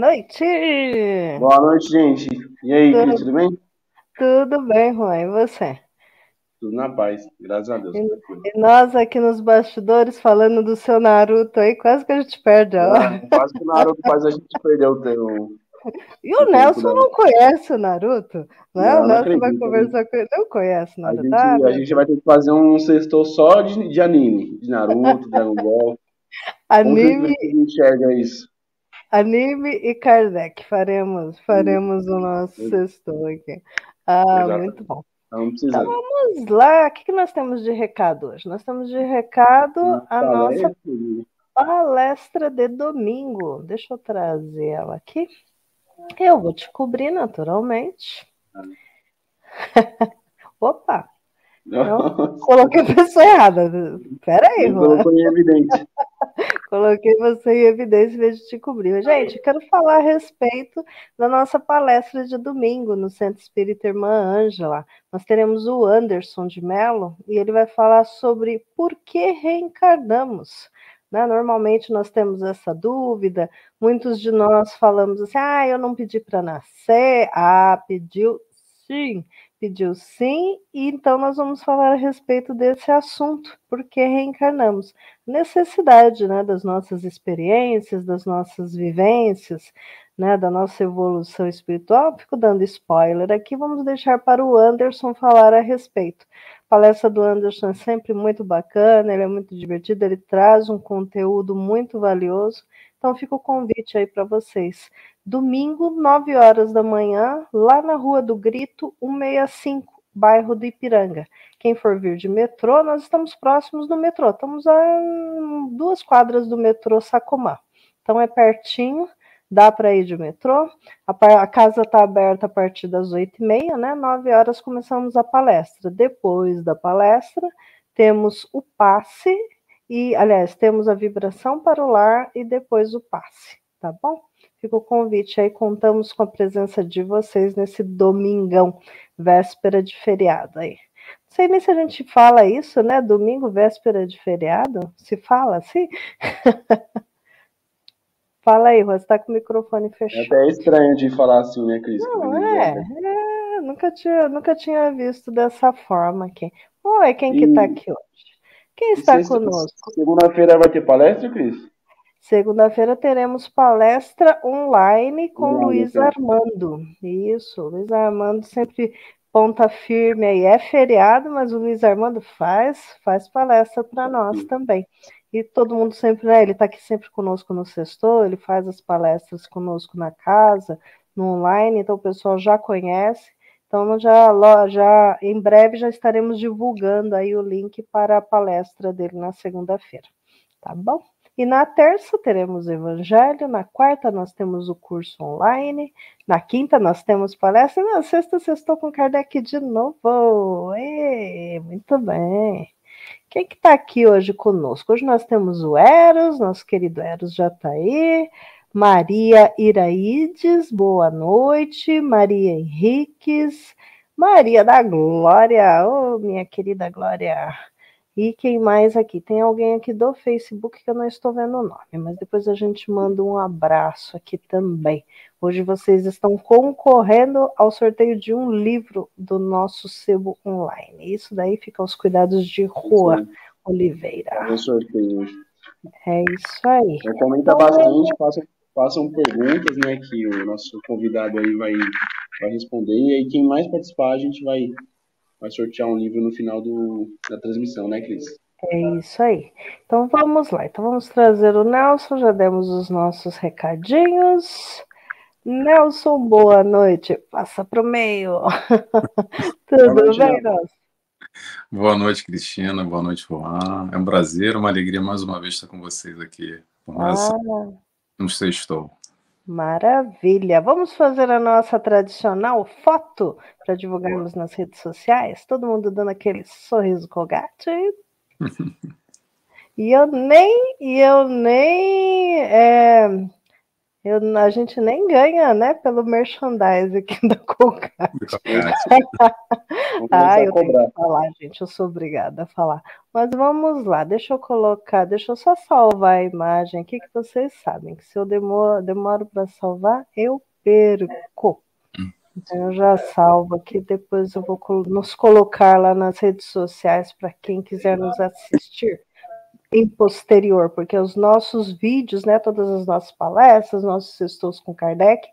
Noite! Boa noite, gente. E aí, tudo, tudo bem? Tudo bem, Juan. E você? Tudo na paz, graças a Deus. E, e, nós aqui nos bastidores falando do seu Naruto aí, quase que a gente perde a hora. É, quase que o Naruto faz a gente perder o tempo. E o Nelson não conhece o Naruto? Não, é? não o Nelson vai conversar com ele. Não conhece o Naruto. A gente, a gente vai ter que fazer um sextor só de, de anime, de Naruto, Dragon Ball. Anime. Como enxerga isso? Anime e Kardec. Faremos, faremos o nosso sexto aqui. Ah, Exato. muito bom. Então vamos lá. O que nós temos de recado hoje? Nós temos de recado a nossa palestra de domingo. Deixa eu trazer ela aqui. Eu vou te cobrir naturalmente. Opa! Não, coloquei a pessoa errada. Peraí, aí, Colocou em evidência. Coloquei você em evidência em vez de te cobrir. Gente, quero falar a respeito da nossa palestra de domingo no Centro Espírita Irmã Ângela. Nós teremos o Anderson de Mello e ele vai falar sobre por que reencarnamos. Né? Normalmente nós temos essa dúvida, muitos de nós falamos assim: ah, eu não pedi para nascer. Ah, pediu sim pediu sim, e então nós vamos falar a respeito desse assunto, porque reencarnamos. Necessidade né, das nossas experiências, das nossas vivências, né, da nossa evolução espiritual. Fico dando spoiler aqui, vamos deixar para o Anderson falar a respeito. A palestra do Anderson é sempre muito bacana, ele é muito divertido, ele traz um conteúdo muito valioso. Então fica o convite aí para vocês domingo, 9 horas da manhã, lá na Rua do Grito, 165, bairro do Ipiranga. Quem for vir de metrô, nós estamos próximos do metrô, estamos a duas quadras do metrô Sacomã. Então é pertinho, dá para ir de metrô. A, a casa está aberta a partir das 8h30, né? 9 horas começamos a palestra. Depois da palestra, temos o passe, e, aliás, temos a vibração para o lar e depois o passe, tá bom? Fica o convite aí, contamos com a presença de vocês nesse domingão, véspera de feriado aí. Não sei nem se a gente fala isso, né? Domingo, véspera de feriado? Se fala assim? fala aí, você está com o microfone fechado. É até estranho de falar assim, né, Cris? Não, é, é, nunca tinha, nunca tinha visto dessa forma aqui. Oi, quem e... que está aqui hoje? Quem está conosco? Segunda-feira vai ter palestra, Cris? Segunda-feira teremos palestra online com Não, Luiz Armando. Isso, Luiz Armando sempre ponta firme aí. É feriado, mas o Luiz Armando faz, faz palestra para nós também. E todo mundo sempre, né? Ele está aqui sempre conosco no sextor, ele faz as palestras conosco na casa, no online, então o pessoal já conhece. Então já, já em breve já estaremos divulgando aí o link para a palestra dele na segunda-feira. Tá bom? E na terça teremos o Evangelho, na quarta nós temos o curso online, na quinta nós temos palestra, e na sexta estou com Kardec de novo. Muito bem. Quem que está aqui hoje conosco? Hoje nós temos o Eros, nosso querido Eros já está aí. Maria Iraides, boa noite. Maria Henriques, Maria da Glória, oh, minha querida Glória. E quem mais aqui? Tem alguém aqui do Facebook que eu não estou vendo o nome, mas depois a gente manda um abraço aqui também. Hoje vocês estão concorrendo ao sorteio de um livro do nosso sebo online. Isso daí fica aos cuidados de Rua Oliveira. É sorteio hoje. É isso aí. Comenta então, bastante, façam, façam perguntas, né? Que o nosso convidado aí vai vai responder. E aí, quem mais participar, a gente vai, vai sortear um livro no final do, da transmissão, né, Cris? É isso aí. Então vamos lá. Então vamos trazer o Nelson, já demos os nossos recadinhos. Nelson, boa noite. Passa para o meio. Tudo noite, bem, Nelson? Boa noite, Cristina. Boa noite, Juan. É um prazer, uma alegria mais uma vez estar com vocês aqui. Por mais ah. Um sextou. Maravilha! Vamos fazer a nossa tradicional foto para divulgarmos nas redes sociais? Todo mundo dando aquele sorriso colgate. e eu nem, e eu nem é, eu, a gente nem ganha, né, pelo merchandise aqui da Colgate. ah, eu tenho que falar, gente, eu sou obrigada a falar. Mas vamos lá, deixa eu colocar, deixa eu só salvar a imagem aqui, que vocês sabem que se eu demoro, demoro para salvar, eu perco. Então eu já salvo aqui, depois eu vou nos colocar lá nas redes sociais para quem quiser nos assistir em posterior, porque os nossos vídeos, né, todas as nossas palestras, nossos estudos com Kardec,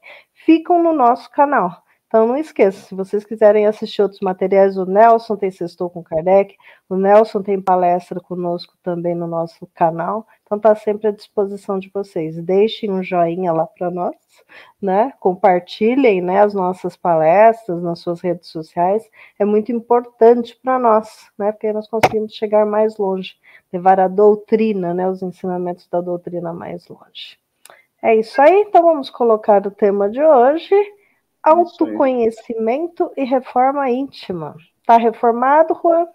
ficam no nosso canal. Então não esqueça, se vocês quiserem assistir outros materiais, o Nelson tem Sextou com Kardec, o Nelson tem palestra conosco também no nosso canal, então está sempre à disposição de vocês. Deixem um joinha lá para nós, né? Compartilhem né, as nossas palestras nas suas redes sociais, é muito importante para nós, né? Porque nós conseguimos chegar mais longe, levar a doutrina, né? Os ensinamentos da doutrina mais longe. É isso aí, então vamos colocar o tema de hoje Autoconhecimento e reforma íntima. Tá reformado, Juan?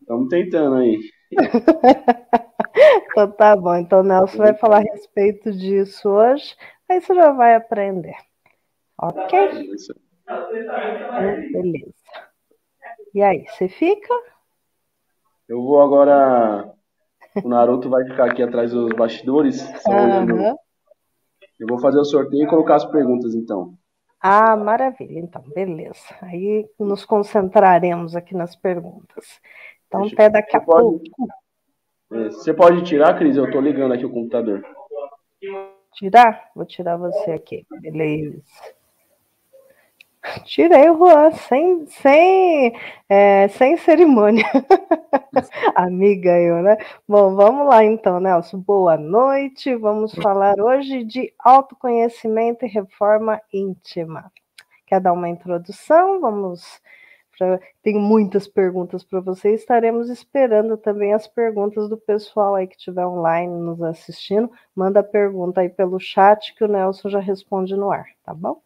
Estamos tentando aí. então tá bom. Então Nelson vai falar a respeito disso hoje. Aí você já vai aprender. Ok? Beleza. E aí, você fica? Eu vou agora. O Naruto vai ficar aqui atrás dos bastidores. Uhum. Eu vou fazer o sorteio e colocar as perguntas, então. Ah, maravilha. Então, beleza. Aí nos concentraremos aqui nas perguntas. Então, até daqui a pode, pouco. É, você pode tirar, Cris? Eu estou ligando aqui o computador. Tirar? Vou tirar você aqui. Beleza. Tirei o Juan, sem, sem, é, sem cerimônia. Amiga eu, né? Bom, vamos lá então, Nelson. Boa noite. Vamos falar hoje de autoconhecimento e reforma íntima. Quer dar uma introdução? Vamos. Pra... Tem muitas perguntas para você. Estaremos esperando também as perguntas do pessoal aí que estiver online nos assistindo. Manda pergunta aí pelo chat que o Nelson já responde no ar, tá bom?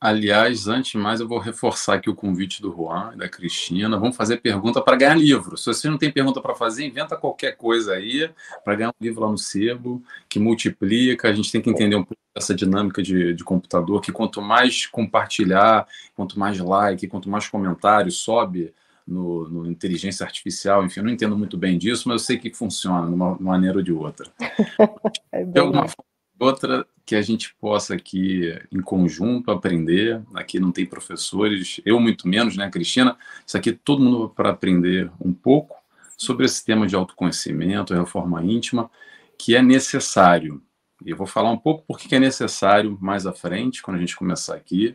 Aliás, antes de mais, eu vou reforçar aqui o convite do Juan e da Cristina. Vamos fazer pergunta para ganhar livro. Se você não tem pergunta para fazer, inventa qualquer coisa aí para ganhar um livro lá no sebo, que multiplica. A gente tem que entender um pouco dessa dinâmica de, de computador, que quanto mais compartilhar, quanto mais like, quanto mais comentários sobe no, no, inteligência artificial, enfim, eu não entendo muito bem disso, mas eu sei que funciona de uma, uma maneira ou de outra. é de alguma forma outra que a gente possa aqui em conjunto aprender. Aqui não tem professores, eu muito menos, né, Cristina? Isso aqui todo mundo para aprender um pouco sobre esse tema de autoconhecimento, reforma íntima, que é necessário. E eu vou falar um pouco porque é necessário mais à frente, quando a gente começar aqui.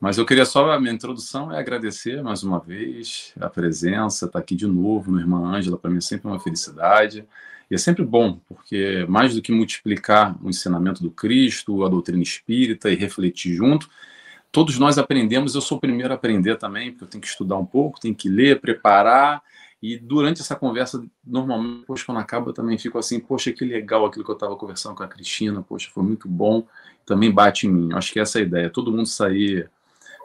Mas eu queria só, a minha introdução é agradecer mais uma vez a presença, estar tá aqui de novo, minha irmã Ângela, para mim é sempre uma felicidade. E é sempre bom, porque mais do que multiplicar o ensinamento do Cristo, a doutrina espírita e refletir junto, todos nós aprendemos, eu sou o primeiro a aprender também, porque eu tenho que estudar um pouco, tenho que ler, preparar E durante essa conversa, normalmente, poxa, quando acaba, eu também fico assim, poxa, que legal aquilo que eu estava conversando com a Cristina, poxa, foi muito bom, também bate em mim. Acho que essa é a ideia, todo mundo sair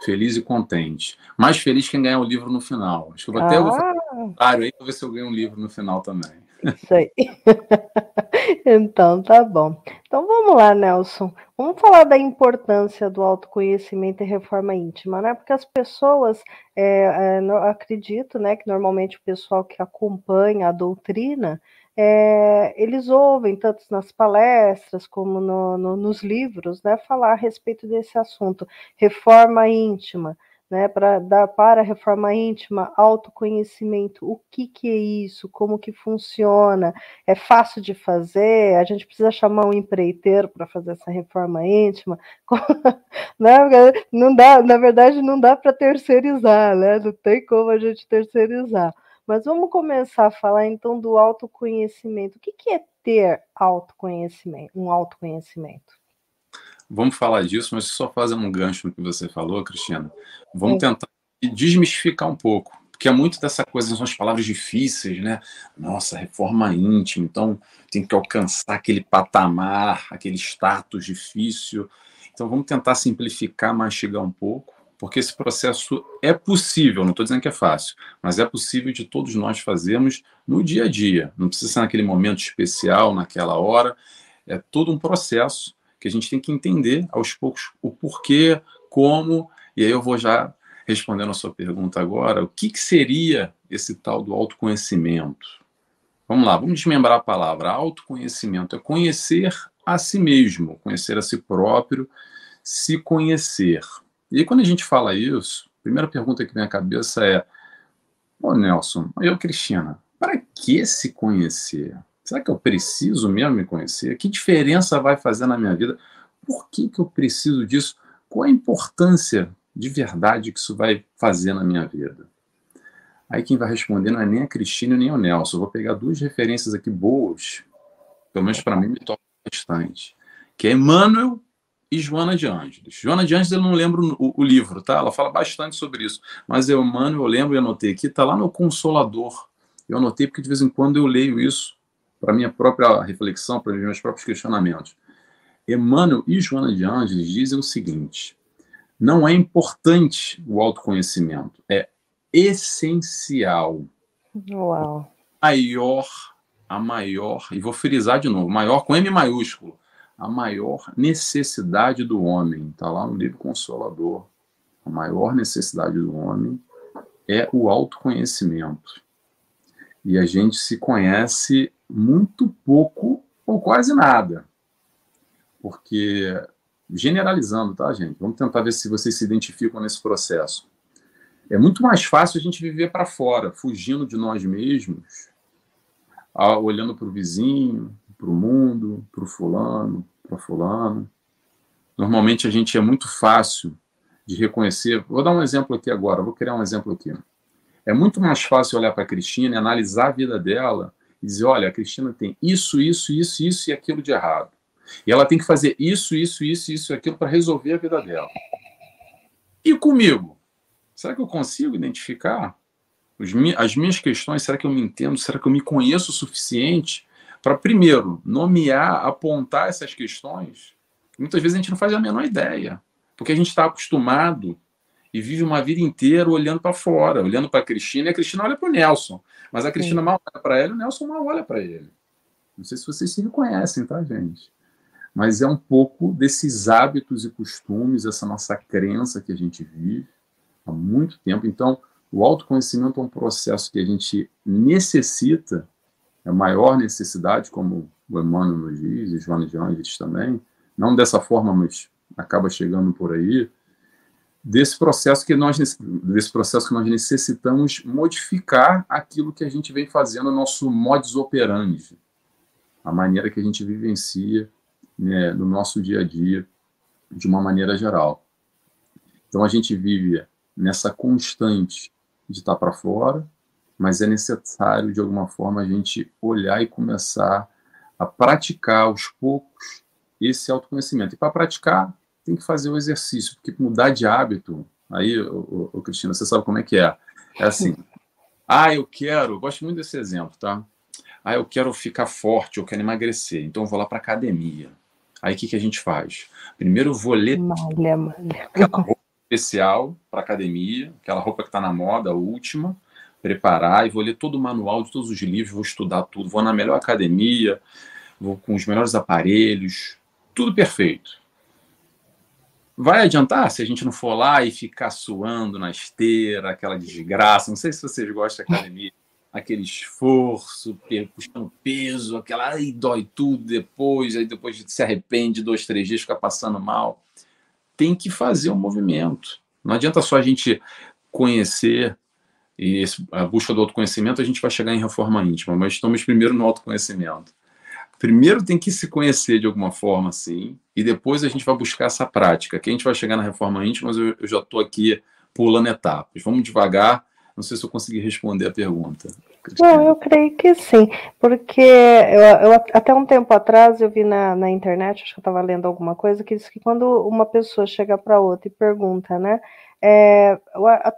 feliz e contente. Mais feliz quem ganhar o livro no final. Acho que eu vou até ah. vou fazer um aí para ver se eu ganho um livro no final também. Isso aí. então, tá bom. Então vamos lá, Nelson. Vamos falar da importância do autoconhecimento e reforma íntima, né? Porque as pessoas, é, é, acredito, né, que normalmente o pessoal que acompanha a doutrina, é, eles ouvem, tanto nas palestras como no, no, nos livros, né, falar a respeito desse assunto, reforma íntima né, para dar para a reforma íntima, autoconhecimento, o que, que é isso, como que funciona, é fácil de fazer, a gente precisa chamar um empreiteiro para fazer essa reforma íntima, né, não dá, na verdade não dá para terceirizar, né, não tem como a gente terceirizar. Mas vamos começar a falar então do autoconhecimento. O que, que é ter autoconhecimento, um autoconhecimento? Vamos falar disso, mas só fazer um gancho no que você falou, Cristina. Vamos é. tentar desmistificar um pouco, porque é muito dessa coisa, são as palavras difíceis, né? Nossa, reforma íntima, então tem que alcançar aquele patamar, aquele status difícil. Então vamos tentar simplificar, mastigar um pouco, porque esse processo é possível, não estou dizendo que é fácil, mas é possível de todos nós fazermos no dia a dia. Não precisa ser naquele momento especial, naquela hora. É todo um processo que a gente tem que entender aos poucos o porquê, como, e aí eu vou já respondendo a sua pergunta agora, o que, que seria esse tal do autoconhecimento? Vamos lá, vamos desmembrar a palavra. Autoconhecimento é conhecer a si mesmo, conhecer a si próprio, se conhecer. E aí, quando a gente fala isso, a primeira pergunta que vem à cabeça é: Ô Nelson, eu, Cristina, para que se conhecer? Será que eu preciso mesmo me conhecer? Que diferença vai fazer na minha vida? Por que, que eu preciso disso? Qual a importância de verdade que isso vai fazer na minha vida? Aí quem vai responder não é nem a Cristina nem o Nelson. Eu vou pegar duas referências aqui boas, pelo menos para mim me toca bastante, que é Emmanuel e Joana de Ângeles. Joana de Ângeles, eu não lembro o, o, livro, tá? Ela fala bastante sobre isso. Mas eu, Emmanuel, eu lembro e anotei aqui, tá lá no Consolador. Eu anotei porque de vez em quando eu leio isso para minha própria reflexão, para meus próprios questionamentos. Emmanuel e Joana de Ângeles dizem o seguinte: não é importante o autoconhecimento, é essencial. Uau. Maior, a maior, e vou frisar de novo, maior com M maiúsculo, a maior necessidade do homem, está lá no livro Consolador. A maior necessidade do homem é o autoconhecimento. E a gente se conhece muito pouco ou quase nada. Porque, generalizando, tá, gente? Vamos tentar ver se vocês se identificam nesse processo. É muito mais fácil a gente viver para fora, fugindo de nós mesmos, olhando para o vizinho, para o mundo, para o fulano, para fulano. Normalmente a gente é muito fácil de reconhecer. Vou dar um exemplo aqui agora, vou criar um exemplo aqui. É muito mais fácil olhar para a Cristina e analisar a vida dela e dizer: olha, a Cristina tem isso, isso, isso, isso e aquilo de errado. E ela tem que fazer isso, isso, isso, isso e aquilo para resolver a vida dela. E comigo? Será que eu consigo identificar as minhas questões? Será que eu me entendo? Será que eu me conheço o suficiente para, primeiro, nomear, apontar essas questões? Muitas vezes a gente não faz a menor ideia, porque a gente está acostumado e vive uma vida inteira olhando para fora, olhando para a Cristina, e a Cristina olha para o Nelson. Mas a Cristina Sim. mal olha para ele, o Nelson mal olha para ele. Não sei se vocês se reconhecem, tá, gente? Mas é um pouco desses hábitos e costumes, essa nossa crença que a gente vive há muito tempo. Então, o autoconhecimento é um processo que a gente necessita, é a maior necessidade, como o Emmanuel nos diz, e Joana de Angeles também, não dessa forma, mas acaba chegando por aí, desse processo que nós desse processo que nós necessitamos modificar aquilo que a gente vem fazendo nosso modus operandi a maneira que a gente vivencia né, no nosso dia a dia de uma maneira geral. Então a gente vive nessa constante de estar para fora mas é necessário de alguma forma a gente olhar e começar a praticar aos poucos esse autoconhecimento. E para praticar tem que fazer o exercício, porque mudar de hábito, aí, ô, ô, Cristina, você sabe como é que é. É assim, Ah, eu quero, gosto muito desse exemplo, tá? Ah, eu quero ficar forte, eu quero emagrecer, então eu vou lá para academia. Aí o que, que a gente faz? Primeiro eu vou ler malha, malha. aquela roupa especial para academia, aquela roupa que está na moda, a última, preparar e vou ler todo o manual de todos os livros, vou estudar tudo, vou na melhor academia, vou com os melhores aparelhos, tudo perfeito. Vai adiantar se a gente não for lá e ficar suando na esteira, aquela desgraça? Não sei se vocês gostam de academia, aquele esforço, puxando peso, aquela aí dói tudo depois, aí depois se arrepende, dois, três dias, fica passando mal. Tem que fazer o um movimento. Não adianta só a gente conhecer e a busca do autoconhecimento, a gente vai chegar em reforma íntima, mas estamos primeiro no autoconhecimento primeiro tem que se conhecer de alguma forma, sim, e depois a gente vai buscar essa prática. Que a gente vai chegar na reforma íntima, mas eu, eu já estou aqui pulando etapas. Vamos devagar. Não sei se eu consegui responder a pergunta. Não, eu creio que sim, porque eu, eu, até um tempo atrás eu vi na, na internet, acho que eu estava lendo alguma coisa, que diz que quando uma pessoa chega para outra e pergunta, né, é,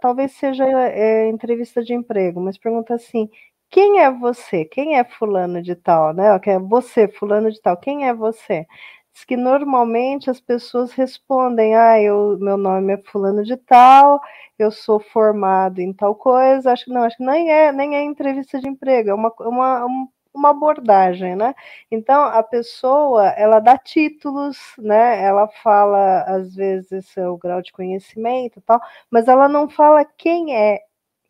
talvez seja é, entrevista de emprego, mas pergunta assim: quem é você? Quem é fulano de tal, né? Quem é você, fulano de tal? Quem é você? Diz que normalmente as pessoas respondem: "Ah, eu, meu nome é fulano de tal, eu sou formado em tal coisa". Acho que não, acho que nem é, nem é entrevista de emprego, é uma, uma, uma abordagem, né? Então a pessoa ela dá títulos, né? Ela fala às vezes seu grau de conhecimento, tal, mas ela não fala quem é,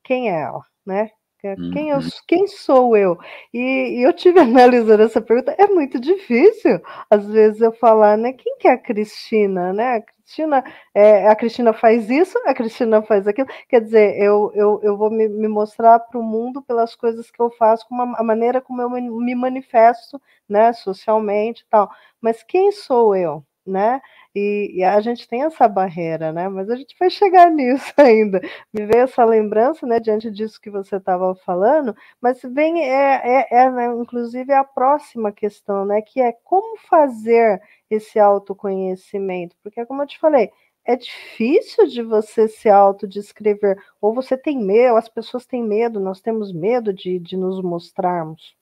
quem é ela, né? Quem, eu, uhum. quem sou eu? E, e, eu tive analisando essa pergunta, é muito difícil, às vezes, eu falar, né? Quem que é a Cristina, né? A Cristina, é, a Cristina faz isso, a Cristina faz aquilo. Quer dizer, eu, eu, eu vou me, me mostrar para o mundo pelas coisas que eu faço, com a maneira como eu me manifesto, né? Socialmente e tal. Mas quem sou eu, né? E, e, a gente tem essa barreira, né? Mas a gente vai chegar nisso ainda. Me veio essa lembrança, né, diante disso que você estava falando, mas vem, é, é, é né, inclusive, a próxima questão, né? Que é como fazer esse autoconhecimento? Porque, como eu te falei, é difícil de você se autodescrever, ou você tem medo, as pessoas têm medo, nós temos medo de, de nos mostrarmos.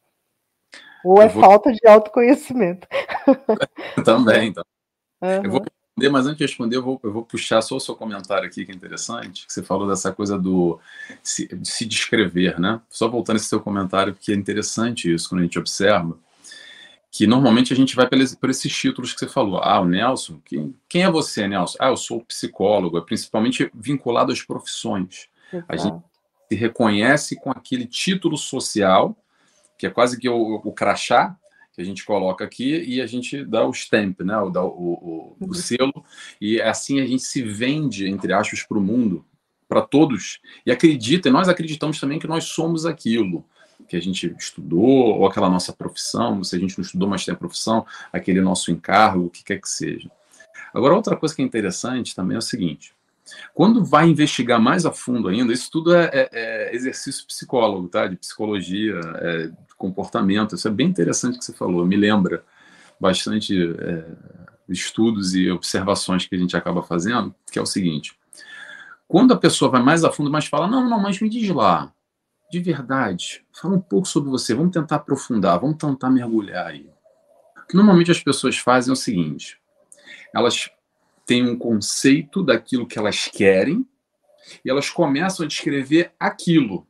Ou é vou... falta de autoconhecimento. Também, então. Uhum. Eu vou responder, mas antes de responder, eu vou, eu vou puxar só o seu comentário aqui, que é interessante, que você falou dessa coisa do se, de se descrever, né? Só voltando esse seu comentário, porque é interessante isso, quando a gente observa, que normalmente a gente vai por, por esses títulos que você falou. Ah, o Nelson, quem, quem é você, Nelson? Ah, eu sou psicólogo, é principalmente vinculado às profissões. Exato. A gente se reconhece com aquele título social, que é quase que o, o crachá, que a gente coloca aqui e a gente dá o stamp, né? o, o, o, o uhum. selo, e assim a gente se vende, entre aspas, para o mundo, para todos, e acredita, e nós acreditamos também que nós somos aquilo que a gente estudou, ou aquela nossa profissão, se a gente não estudou, mas tem a profissão, aquele nosso encargo, o que quer que seja. Agora, outra coisa que é interessante também é o seguinte: quando vai investigar mais a fundo ainda, isso tudo é, é, é exercício psicólogo, tá? De psicologia, é, comportamento. Isso é bem interessante que você falou, me lembra bastante é, estudos e observações que a gente acaba fazendo, que é o seguinte: quando a pessoa vai mais a fundo, mas fala, não, não, mas me diz lá, de verdade, fala um pouco sobre você, vamos tentar aprofundar, vamos tentar mergulhar aí. O que normalmente as pessoas fazem é o seguinte: elas têm um conceito daquilo que elas querem e elas começam a descrever aquilo.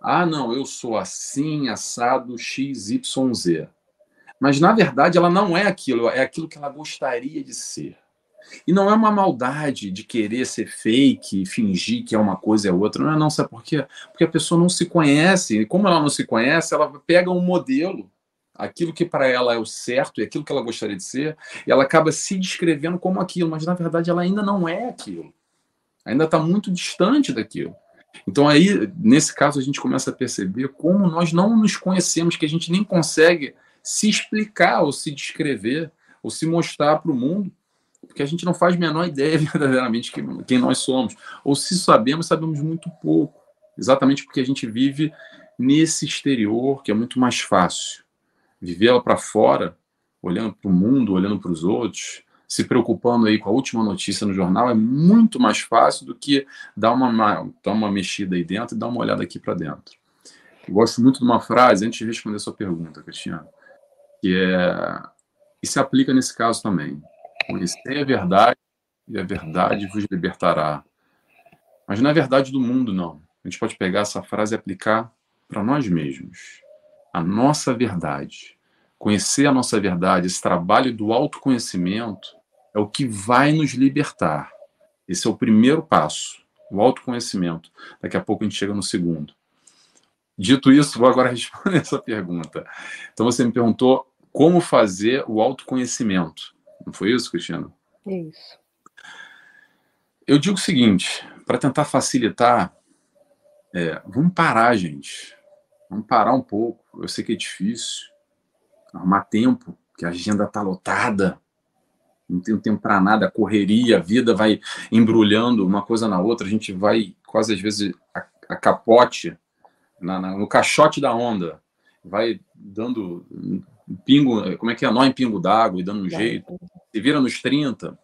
Ah, não, eu sou assim, assado, X, Y, Z. Mas, na verdade, ela não é aquilo, é aquilo que ela gostaria de ser. E não é uma maldade de querer ser fake, fingir que é uma coisa é outra. Não é não, sabe por quê? Porque a pessoa não se conhece. E como ela não se conhece, ela pega um modelo, aquilo que para ela é o certo e aquilo que ela gostaria de ser, e ela acaba se descrevendo como aquilo, mas na verdade ela ainda não é aquilo. Ainda está muito distante daquilo. Então aí, nesse caso, a gente começa a perceber como nós não nos conhecemos, que a gente nem consegue se explicar ou se descrever ou se mostrar para o mundo, porque a gente não faz a menor ideia verdadeiramente quem nós somos. Ou se sabemos, sabemos muito pouco. Exatamente porque a gente vive nesse exterior que é muito mais fácil. Viver lá para fora, olhando para o mundo, olhando para os outros, se preocupando aí com a última notícia no jornal é muito mais fácil do que dar uma, dar uma mexida aí dentro e dar uma olhada aqui para dentro. Eu gosto muito de uma frase, antes de responder a sua pergunta, Cristiano, que é. E se aplica nesse caso também. Conhecer a verdade e a verdade vos libertará. Mas não é verdade do mundo, não. A gente pode pegar essa frase e aplicar para nós mesmos. A nossa verdade. Conhecer a nossa verdade, esse trabalho do autoconhecimento, é o que vai nos libertar. Esse é o primeiro passo, o autoconhecimento. Daqui a pouco a gente chega no segundo. Dito isso, vou agora responder essa pergunta. Então você me perguntou como fazer o autoconhecimento. Não foi isso, Cristiano? Isso. Eu digo o seguinte, para tentar facilitar, é, vamos parar, gente. Vamos parar um pouco. Eu sei que é difícil. Arrumar tempo, que a agenda está lotada. Não tem tempo para nada, a correria, a vida vai embrulhando uma coisa na outra. A gente vai quase às vezes a, a capote na, na, no caixote da onda, vai dando pingo, como é que é? Nó em pingo d'água e dando um jeito, se vira nos 30.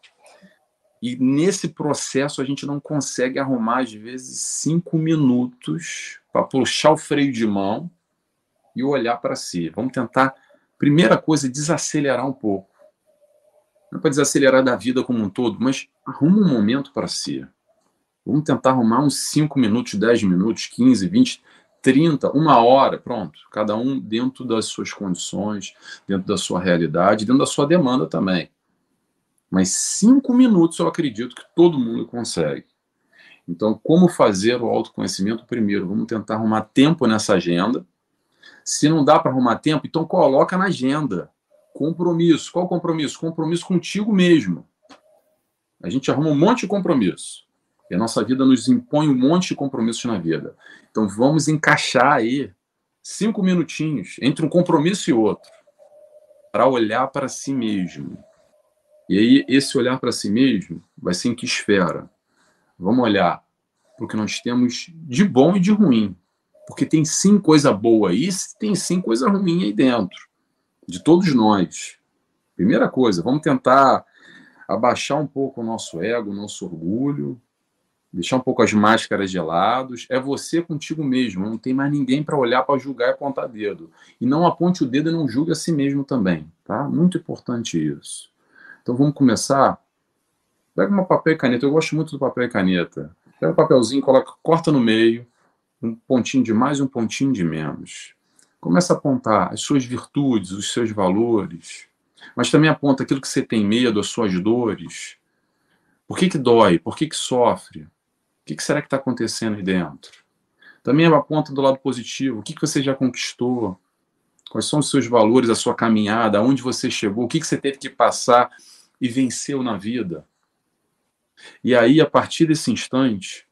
E nesse processo a gente não consegue arrumar, às vezes, cinco minutos para puxar o freio de mão e olhar para si. Vamos tentar, primeira coisa, desacelerar um pouco. Não é para desacelerar da vida como um todo, mas arruma um momento para si. Vamos tentar arrumar uns 5 minutos, 10 minutos, 15, 20, 30, uma hora, pronto. Cada um dentro das suas condições, dentro da sua realidade, dentro da sua demanda também. Mas cinco minutos eu acredito que todo mundo consegue. Então, como fazer o autoconhecimento primeiro? Vamos tentar arrumar tempo nessa agenda. Se não dá para arrumar tempo, então coloca na agenda. Compromisso. Qual compromisso? Compromisso contigo mesmo. A gente arruma um monte de compromisso. E a nossa vida nos impõe um monte de compromissos na vida. Então vamos encaixar aí cinco minutinhos entre um compromisso e outro para olhar para si mesmo. E aí esse olhar para si mesmo vai ser em que esfera? Vamos olhar para o que nós temos de bom e de ruim. Porque tem sim coisa boa aí, tem sim coisa ruim aí dentro. De todos nós. Primeira coisa, vamos tentar abaixar um pouco o nosso ego, o nosso orgulho, deixar um pouco as máscaras de lado. É você contigo mesmo, não tem mais ninguém para olhar, para julgar e apontar dedo. E não aponte o dedo e não julgue a si mesmo também, tá? Muito importante isso. Então vamos começar. Pega uma papel e caneta, eu gosto muito do papel e caneta. Pega um papelzinho, coloca, corta no meio, um pontinho de mais um pontinho de menos. Começa a apontar as suas virtudes, os seus valores, mas também aponta aquilo que você tem medo, as suas dores. Por que, que dói? Por que, que sofre? que, que será que está acontecendo aí dentro? Também é uma ponta do lado positivo. O que, que você já conquistou? Quais são os seus valores, a sua caminhada? Aonde você chegou? O que, que você teve que passar e venceu na vida? E aí, a partir desse instante,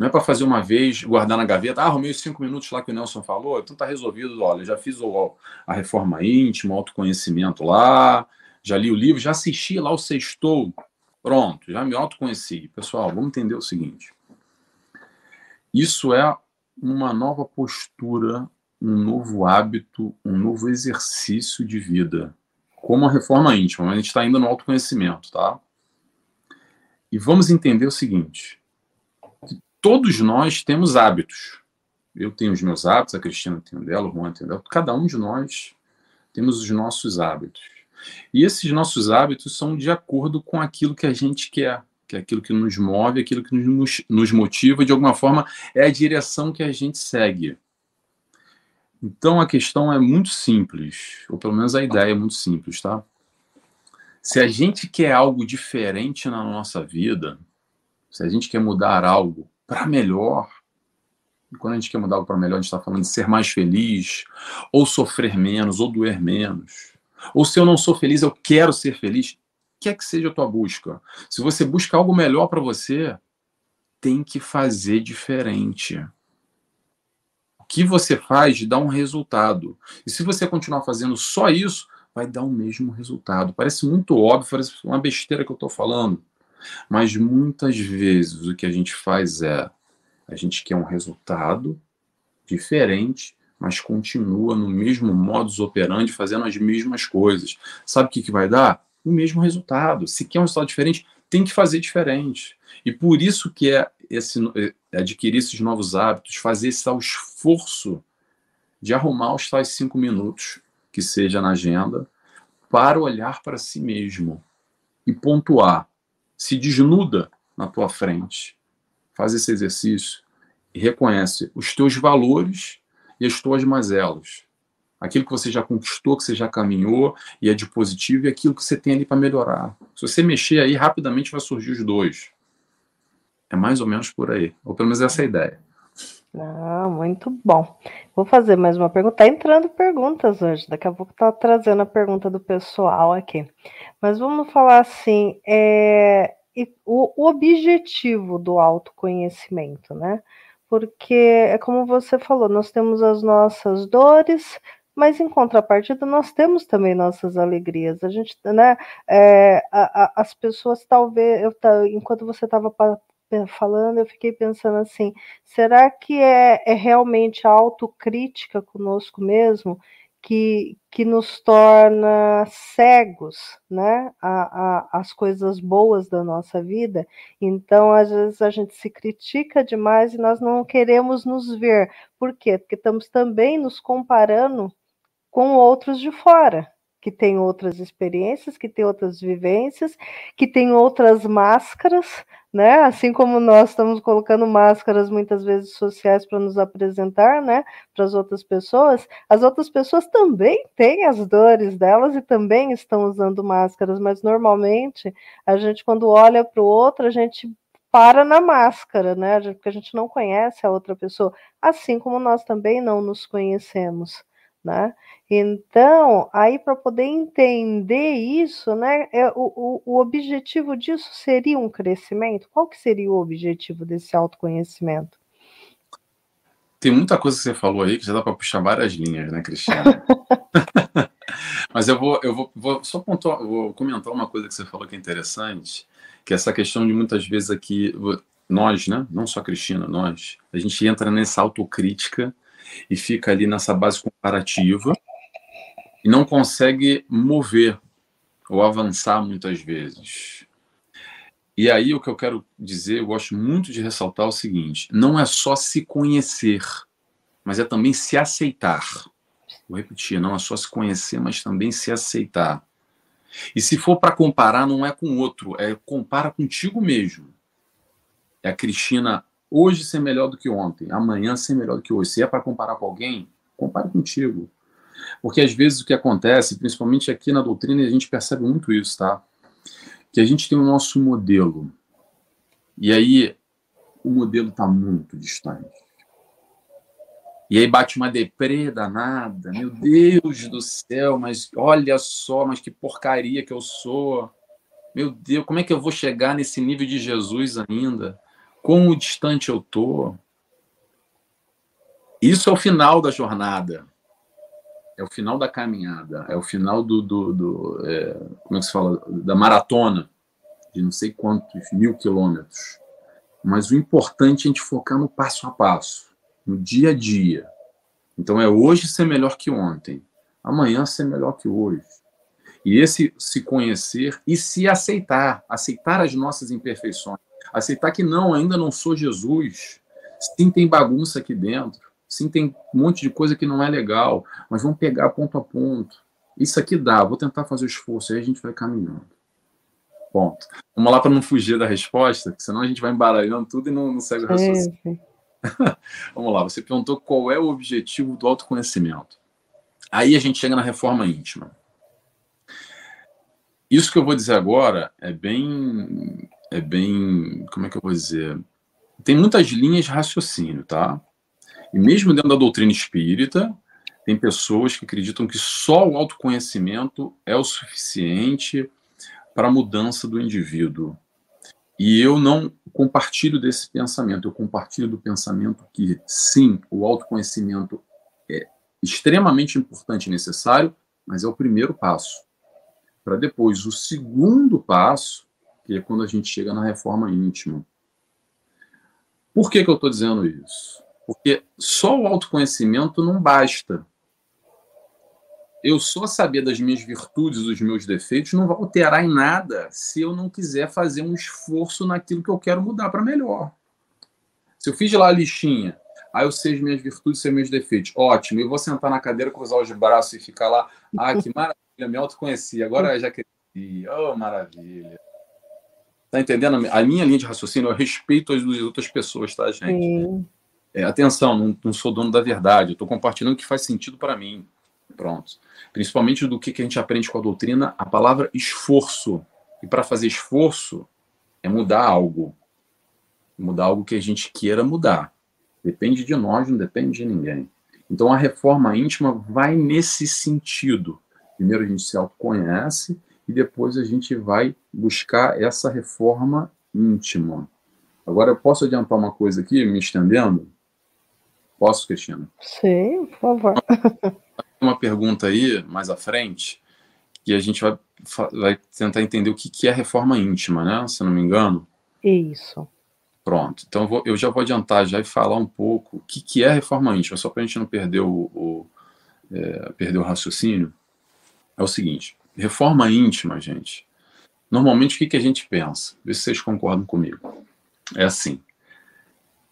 não é para fazer uma vez, guardar na gaveta, ah, arrumei os cinco minutos lá que o Nelson falou, então tá resolvido, olha, já fiz o, a reforma íntima, o autoconhecimento lá, já li o livro, já assisti lá o sextou, Pronto, já me autoconheci. Pessoal, vamos entender o seguinte. Isso é uma nova postura, um novo hábito, um novo exercício de vida. Como a reforma íntima, mas a gente está ainda no autoconhecimento, tá? E vamos entender o seguinte: todos nós temos hábitos. Eu tenho os meus hábitos, a Cristina tem o dela, o Juan tem o dela. Cada um de nós temos os nossos hábitos. E esses nossos hábitos são de acordo com aquilo que a gente quer, que é aquilo que nos move, aquilo que nos, nos motiva, de alguma forma, é a direção que a gente segue. Então a questão é muito simples, ou pelo menos a ideia é muito simples, tá? Se a gente quer algo diferente na nossa vida, se a gente quer mudar algo para melhor, e quando a gente quer mudar algo para melhor, a gente está falando de ser mais feliz, ou sofrer menos, ou doer menos, ou se eu não sou feliz, eu quero ser feliz. Quer que seja a tua busca. Se você busca algo melhor para você, tem que fazer diferente. O que você faz dá um resultado. E se você continuar fazendo só isso, vai dar o mesmo resultado. Parece muito óbvio, parece uma besteira que eu estou falando. Mas muitas vezes o que a gente faz é a gente quer um resultado diferente mas continua no mesmo modus operandi, fazendo as mesmas coisas. Sabe o que, que vai dar? o mesmo resultado. Se quer um resultado diferente, tem que fazer diferente. E por isso que é esse, é adquirir esses novos hábitos, fazer esse esforço de arrumar os tais cinco minutos, que seja na agenda, para olhar para si mesmo e pontuar. Se desnuda na tua frente, faz esse exercício e reconhece os teus valores e as tuas mazelas. Aquilo que você já conquistou, que você já caminhou e é de positivo, e aquilo que você tem ali para melhorar. Se você mexer aí, rapidamente vai surgir os dois. É mais ou menos por aí. Ou pelo menos essa é a ideia. Ah, muito bom. Vou fazer mais uma pergunta. Tá entrando perguntas hoje. Daqui a pouco tá trazendo a pergunta do pessoal aqui. Mas vamos falar assim: é, o, o objetivo do autoconhecimento, né? Porque é como você falou, nós temos as nossas dores, mas em contrapartida nós temos também nossas alegrias. A gente, né? É, a, a, as pessoas talvez, eu, enquanto você estava falando, eu fiquei pensando assim: será que é, é realmente a autocrítica conosco mesmo que, que nos torna cegos né, a, a, as coisas boas da nossa vida? Então, às vezes, a gente se critica demais e nós não queremos nos ver. Por quê? Porque estamos também nos comparando com outros de fora que tem outras experiências, que tem outras vivências, que tem outras máscaras, né? Assim como nós estamos colocando máscaras muitas vezes sociais para nos apresentar, né, para as outras pessoas, as outras pessoas também têm as dores delas e também estão usando máscaras, mas normalmente a gente quando olha para o outro, a gente para na máscara, né? Porque a gente não conhece a outra pessoa, assim como nós também não nos conhecemos né? Então, aí para poder entender isso, né, é, o, o, objetivo disso seria um crescimento? Qual que seria o objetivo desse autoconhecimento? Tem muita coisa que você falou aí que já dá para puxar várias linhas, né, Cristiana? Mas eu vou, eu vou, vou só pontuar, vou comentar uma coisa que você falou que é interessante, que é essa questão de muitas vezes aqui nós, né, não só a Cristina, nós, a gente entra nessa autocrítica e fica ali nessa base comparativa e não consegue mover ou avançar muitas vezes. E aí o que eu quero dizer, eu gosto muito de ressaltar o seguinte: não é só se conhecer, mas é também se aceitar. Vou repetir, não é só se conhecer, mas também se aceitar. E se for para comparar, não é com outro, é compara contigo mesmo. É a Cristina hoje ser melhor do que ontem, amanhã ser melhor do que hoje. Se é para comparar com alguém, compare contigo. Porque às vezes o que acontece, principalmente aqui na doutrina, a gente percebe muito isso, tá? Que a gente tem o nosso modelo. E aí o modelo está muito distante. E aí bate uma deprê danada. Meu Deus do céu, mas olha só, mas que porcaria que eu sou. Meu Deus, como é que eu vou chegar nesse nível de Jesus ainda? Quão distante eu tô? Isso é o final da jornada. É o final da caminhada. É o final do, do, do é, como é que se fala, da maratona de não sei quantos mil quilômetros. Mas o importante é a gente focar no passo a passo, no dia a dia. Então é hoje ser melhor que ontem, amanhã ser melhor que hoje. E esse se conhecer e se aceitar, aceitar as nossas imperfeições aceitar que não, ainda não sou Jesus. Sim, tem bagunça aqui dentro. Sim, tem um monte de coisa que não é legal, mas vamos pegar ponto a ponto. Isso aqui dá, vou tentar fazer o esforço, aí a gente vai caminhando. Ponto. Vamos lá para não fugir da resposta, senão a gente vai embaralhando tudo e não, não segue o raciocínio. Vamos lá, você perguntou qual é o objetivo do autoconhecimento. Aí a gente chega na reforma íntima. Isso que eu vou dizer agora é bem é bem, como é que eu vou dizer? Tem muitas linhas de raciocínio, tá? E mesmo dentro da doutrina espírita, tem pessoas que acreditam que só o autoconhecimento é o suficiente para a mudança do indivíduo. E eu não compartilho desse pensamento, eu compartilho do pensamento que, sim, o autoconhecimento é extremamente importante e necessário, mas é o primeiro passo. Para depois, o segundo passo que é quando a gente chega na reforma íntima. Por que, que eu estou dizendo isso? Porque só o autoconhecimento não basta. eu só saber das minhas virtudes, dos meus defeitos, não vai alterar em nada se eu não quiser fazer um esforço naquilo que eu quero mudar para melhor. Se eu fiz lá a listinha, aí eu sei as minhas virtudes e meus defeitos, ótimo, eu vou sentar na cadeira, cruzar os braços e ficar lá, ah, que maravilha, me autoconheci, agora já cresci, oh, maravilha. Tá entendendo? A minha linha de raciocínio, eu respeito as outras pessoas, tá, gente? É, atenção, não, não, sou dono da verdade, eu estou compartilhando o que faz sentido para mim. Pronto. Principalmente do que, que a gente aprende com a doutrina, a palavra esforço. E para fazer esforço é mudar algo. Mudar algo que a gente queira mudar. Depende de nós, não depende de ninguém. Então a reforma íntima vai nesse sentido. Primeiro a gente se autoconhece e depois a gente vai buscar essa reforma íntima. Agora eu posso adiantar uma coisa aqui, me estendendo? Posso, Cristina? Sim, por favor. Uma pergunta aí, mais à frente, que a gente vai, vai tentar entender o que, que é reforma íntima, né? Se não me engano. Isso. Pronto. Então eu, vou, eu já vou adiantar já e falar um pouco o que, que é reforma íntima, só para a gente não perder o, o é, perder o raciocínio. É o seguinte: reforma íntima, gente. Normalmente o que, que a gente pensa? Vê se vocês concordam comigo. É assim.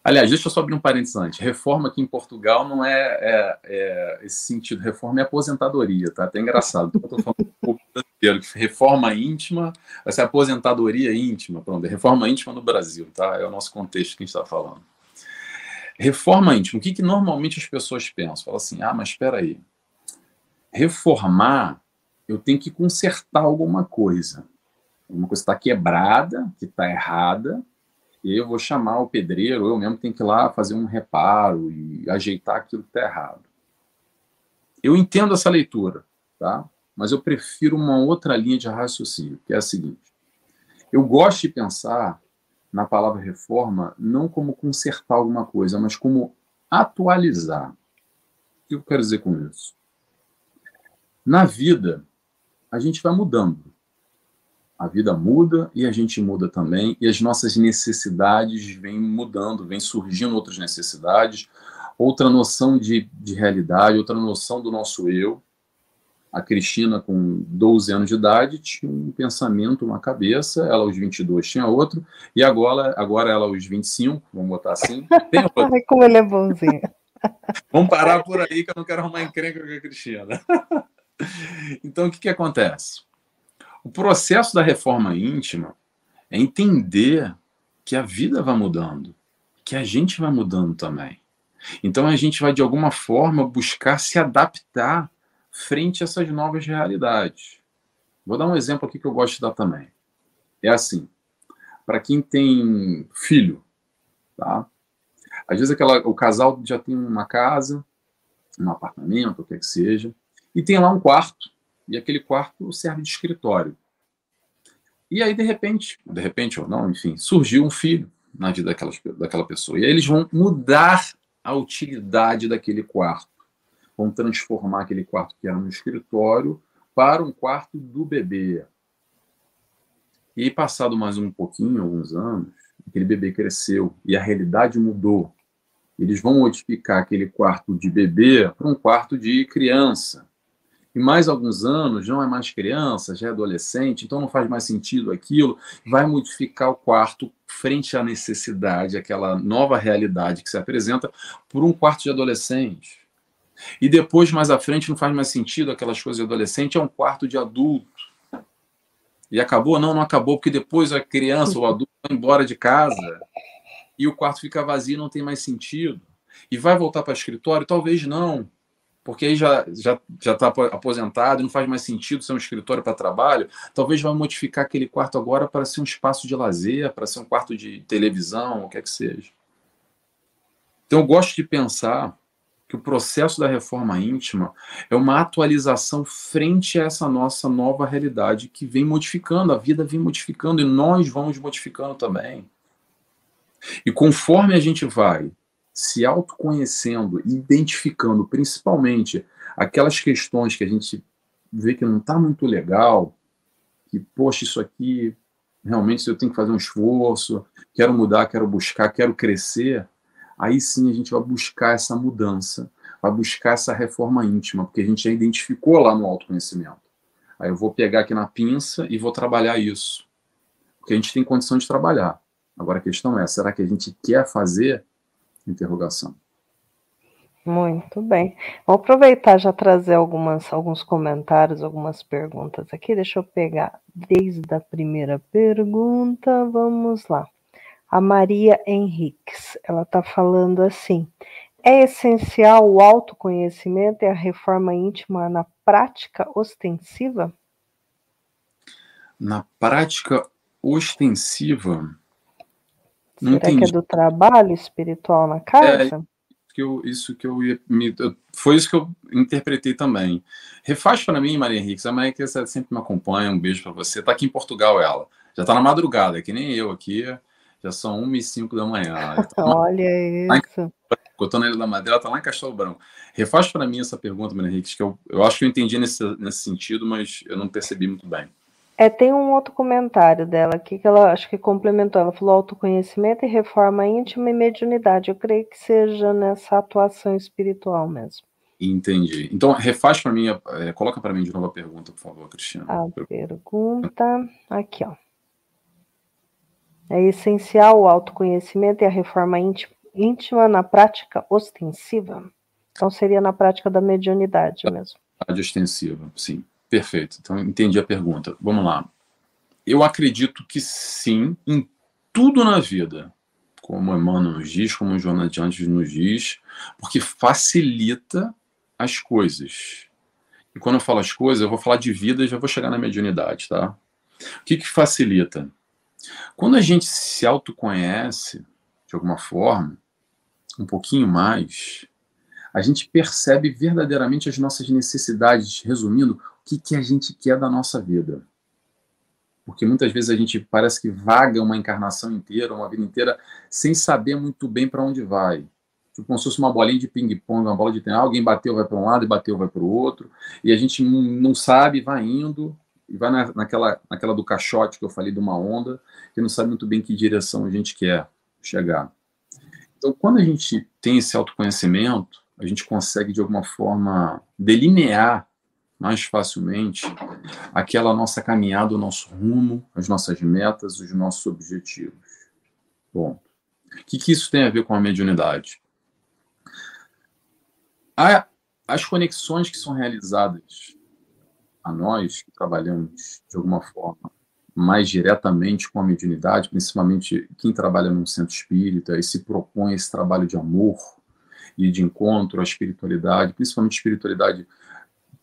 Aliás, deixa eu só abrir um parênteses antes. Reforma aqui em Portugal não é, é, é esse sentido. Reforma é aposentadoria, tá? Até engraçado. Eu tô falando um pouco. Reforma íntima, ser aposentadoria íntima. Pronto, é reforma íntima no Brasil, tá? É o nosso contexto que a gente está falando. Reforma íntima. O que, que normalmente as pessoas pensam? Falam assim, ah, mas espera aí. Reformar, eu tenho que consertar alguma coisa. Uma coisa está quebrada, que está errada, e eu vou chamar o pedreiro, eu mesmo tenho que ir lá fazer um reparo e ajeitar aquilo que está errado. Eu entendo essa leitura, tá? mas eu prefiro uma outra linha de raciocínio, que é a seguinte. Eu gosto de pensar na palavra reforma não como consertar alguma coisa, mas como atualizar. O que eu quero dizer com isso? Na vida, a gente vai mudando. A vida muda e a gente muda também, e as nossas necessidades vêm mudando, vêm surgindo outras necessidades, outra noção de, de realidade, outra noção do nosso eu. A Cristina, com 12 anos de idade, tinha um pensamento, uma cabeça, ela aos 22 tinha outro, e agora, agora ela aos 25, vamos botar assim, tem como ele é bonzinho. vamos parar por aí que eu não quero arrumar encrenca com a Cristina. então, o que, que acontece? O processo da reforma íntima é entender que a vida vai mudando, que a gente vai mudando também. Então a gente vai, de alguma forma, buscar se adaptar frente a essas novas realidades. Vou dar um exemplo aqui que eu gosto de dar também. É assim, para quem tem filho, tá? Às vezes aquela, o casal já tem uma casa, um apartamento, o que que seja, e tem lá um quarto e aquele quarto serve de escritório. E aí, de repente, de repente ou não, enfim, surgiu um filho na vida daquela, daquela pessoa. E aí eles vão mudar a utilidade daquele quarto. Vão transformar aquele quarto que era um escritório para um quarto do bebê. E aí, passado mais um pouquinho, alguns anos, aquele bebê cresceu e a realidade mudou. Eles vão modificar aquele quarto de bebê para um quarto de criança e mais alguns anos não é mais criança, já é adolescente, então não faz mais sentido aquilo, vai modificar o quarto frente à necessidade, aquela nova realidade que se apresenta, por um quarto de adolescente. E depois, mais à frente, não faz mais sentido aquelas coisas de adolescente, é um quarto de adulto. E acabou? Não, não acabou, porque depois a criança ou adulto vai embora de casa e o quarto fica vazio não tem mais sentido. E vai voltar para o escritório? Talvez não porque aí já já já está aposentado, não faz mais sentido ser um escritório para trabalho. Talvez vá modificar aquele quarto agora para ser um espaço de lazer, para ser um quarto de televisão, o que é que seja. Então eu gosto de pensar que o processo da reforma íntima é uma atualização frente a essa nossa nova realidade que vem modificando, a vida vem modificando e nós vamos modificando também. E conforme a gente vai se autoconhecendo, identificando principalmente aquelas questões que a gente vê que não está muito legal, que, poxa, isso aqui realmente eu tenho que fazer um esforço, quero mudar, quero buscar, quero crescer, aí sim a gente vai buscar essa mudança, vai buscar essa reforma íntima, porque a gente já identificou lá no autoconhecimento. Aí eu vou pegar aqui na pinça e vou trabalhar isso. Porque a gente tem condição de trabalhar. Agora a questão é, será que a gente quer fazer? Interrogação. Muito bem. Vou aproveitar já trazer algumas, alguns comentários, algumas perguntas aqui. Deixa eu pegar desde a primeira pergunta. Vamos lá. A Maria Henriques, ela está falando assim: é essencial o autoconhecimento e a reforma íntima na prática ostensiva? Na prática ostensiva. Será entendi. que é do trabalho espiritual na casa? É, que eu, isso que eu ia. Me, foi isso que eu interpretei também. Refaz para mim, Maria Henrique. A Maria Henrique sempre me acompanha. Um beijo para você. Está aqui em Portugal ela. Já está na madrugada, que nem eu aqui. Já são 1 e 5 da manhã. Tá Olha isso. Na Ilha da Madeira, ela tá lá em Castelo Branco. Refaz para mim essa pergunta, Maria Henrique, que eu, eu acho que eu entendi nesse, nesse sentido, mas eu não percebi muito bem. É, tem um outro comentário dela aqui que ela acho que complementou. Ela falou autoconhecimento e reforma íntima e mediunidade. Eu creio que seja nessa atuação espiritual mesmo. Entendi. Então, refaz para mim, é, coloca para mim de novo a pergunta, por favor, Cristina. A pergunta, aqui, ó. É essencial o autoconhecimento e a reforma íntima na prática ostensiva? Então, seria na prática da mediunidade mesmo. Ostensiva, sim. Perfeito. Então, entendi a pergunta. Vamos lá. Eu acredito que sim, em tudo na vida, como Emmanuel nos diz, como o Jonas de antes nos diz, porque facilita as coisas. E quando eu falo as coisas, eu vou falar de vida e já vou chegar na mediunidade, tá? O que, que facilita? Quando a gente se autoconhece, de alguma forma, um pouquinho mais, a gente percebe verdadeiramente as nossas necessidades, resumindo, que, que a gente quer da nossa vida. Porque muitas vezes a gente parece que vaga uma encarnação inteira, uma vida inteira, sem saber muito bem para onde vai. Tipo, como se fosse uma bolinha de ping-pong, uma bola de tênis. Alguém bateu, vai para um lado, e bateu, vai para o outro. E a gente não sabe, vai indo, e vai na, naquela, naquela do caixote que eu falei, de uma onda, que não sabe muito bem que direção a gente quer chegar. Então, quando a gente tem esse autoconhecimento, a gente consegue, de alguma forma, delinear mais facilmente aquela nossa caminhada, o nosso rumo, as nossas metas, os nossos objetivos. Bom, o que, que isso tem a ver com a mediunidade? as conexões que são realizadas a nós, que trabalhamos de alguma forma mais diretamente com a mediunidade, principalmente quem trabalha num centro espírita e se propõe esse trabalho de amor e de encontro à espiritualidade, principalmente espiritualidade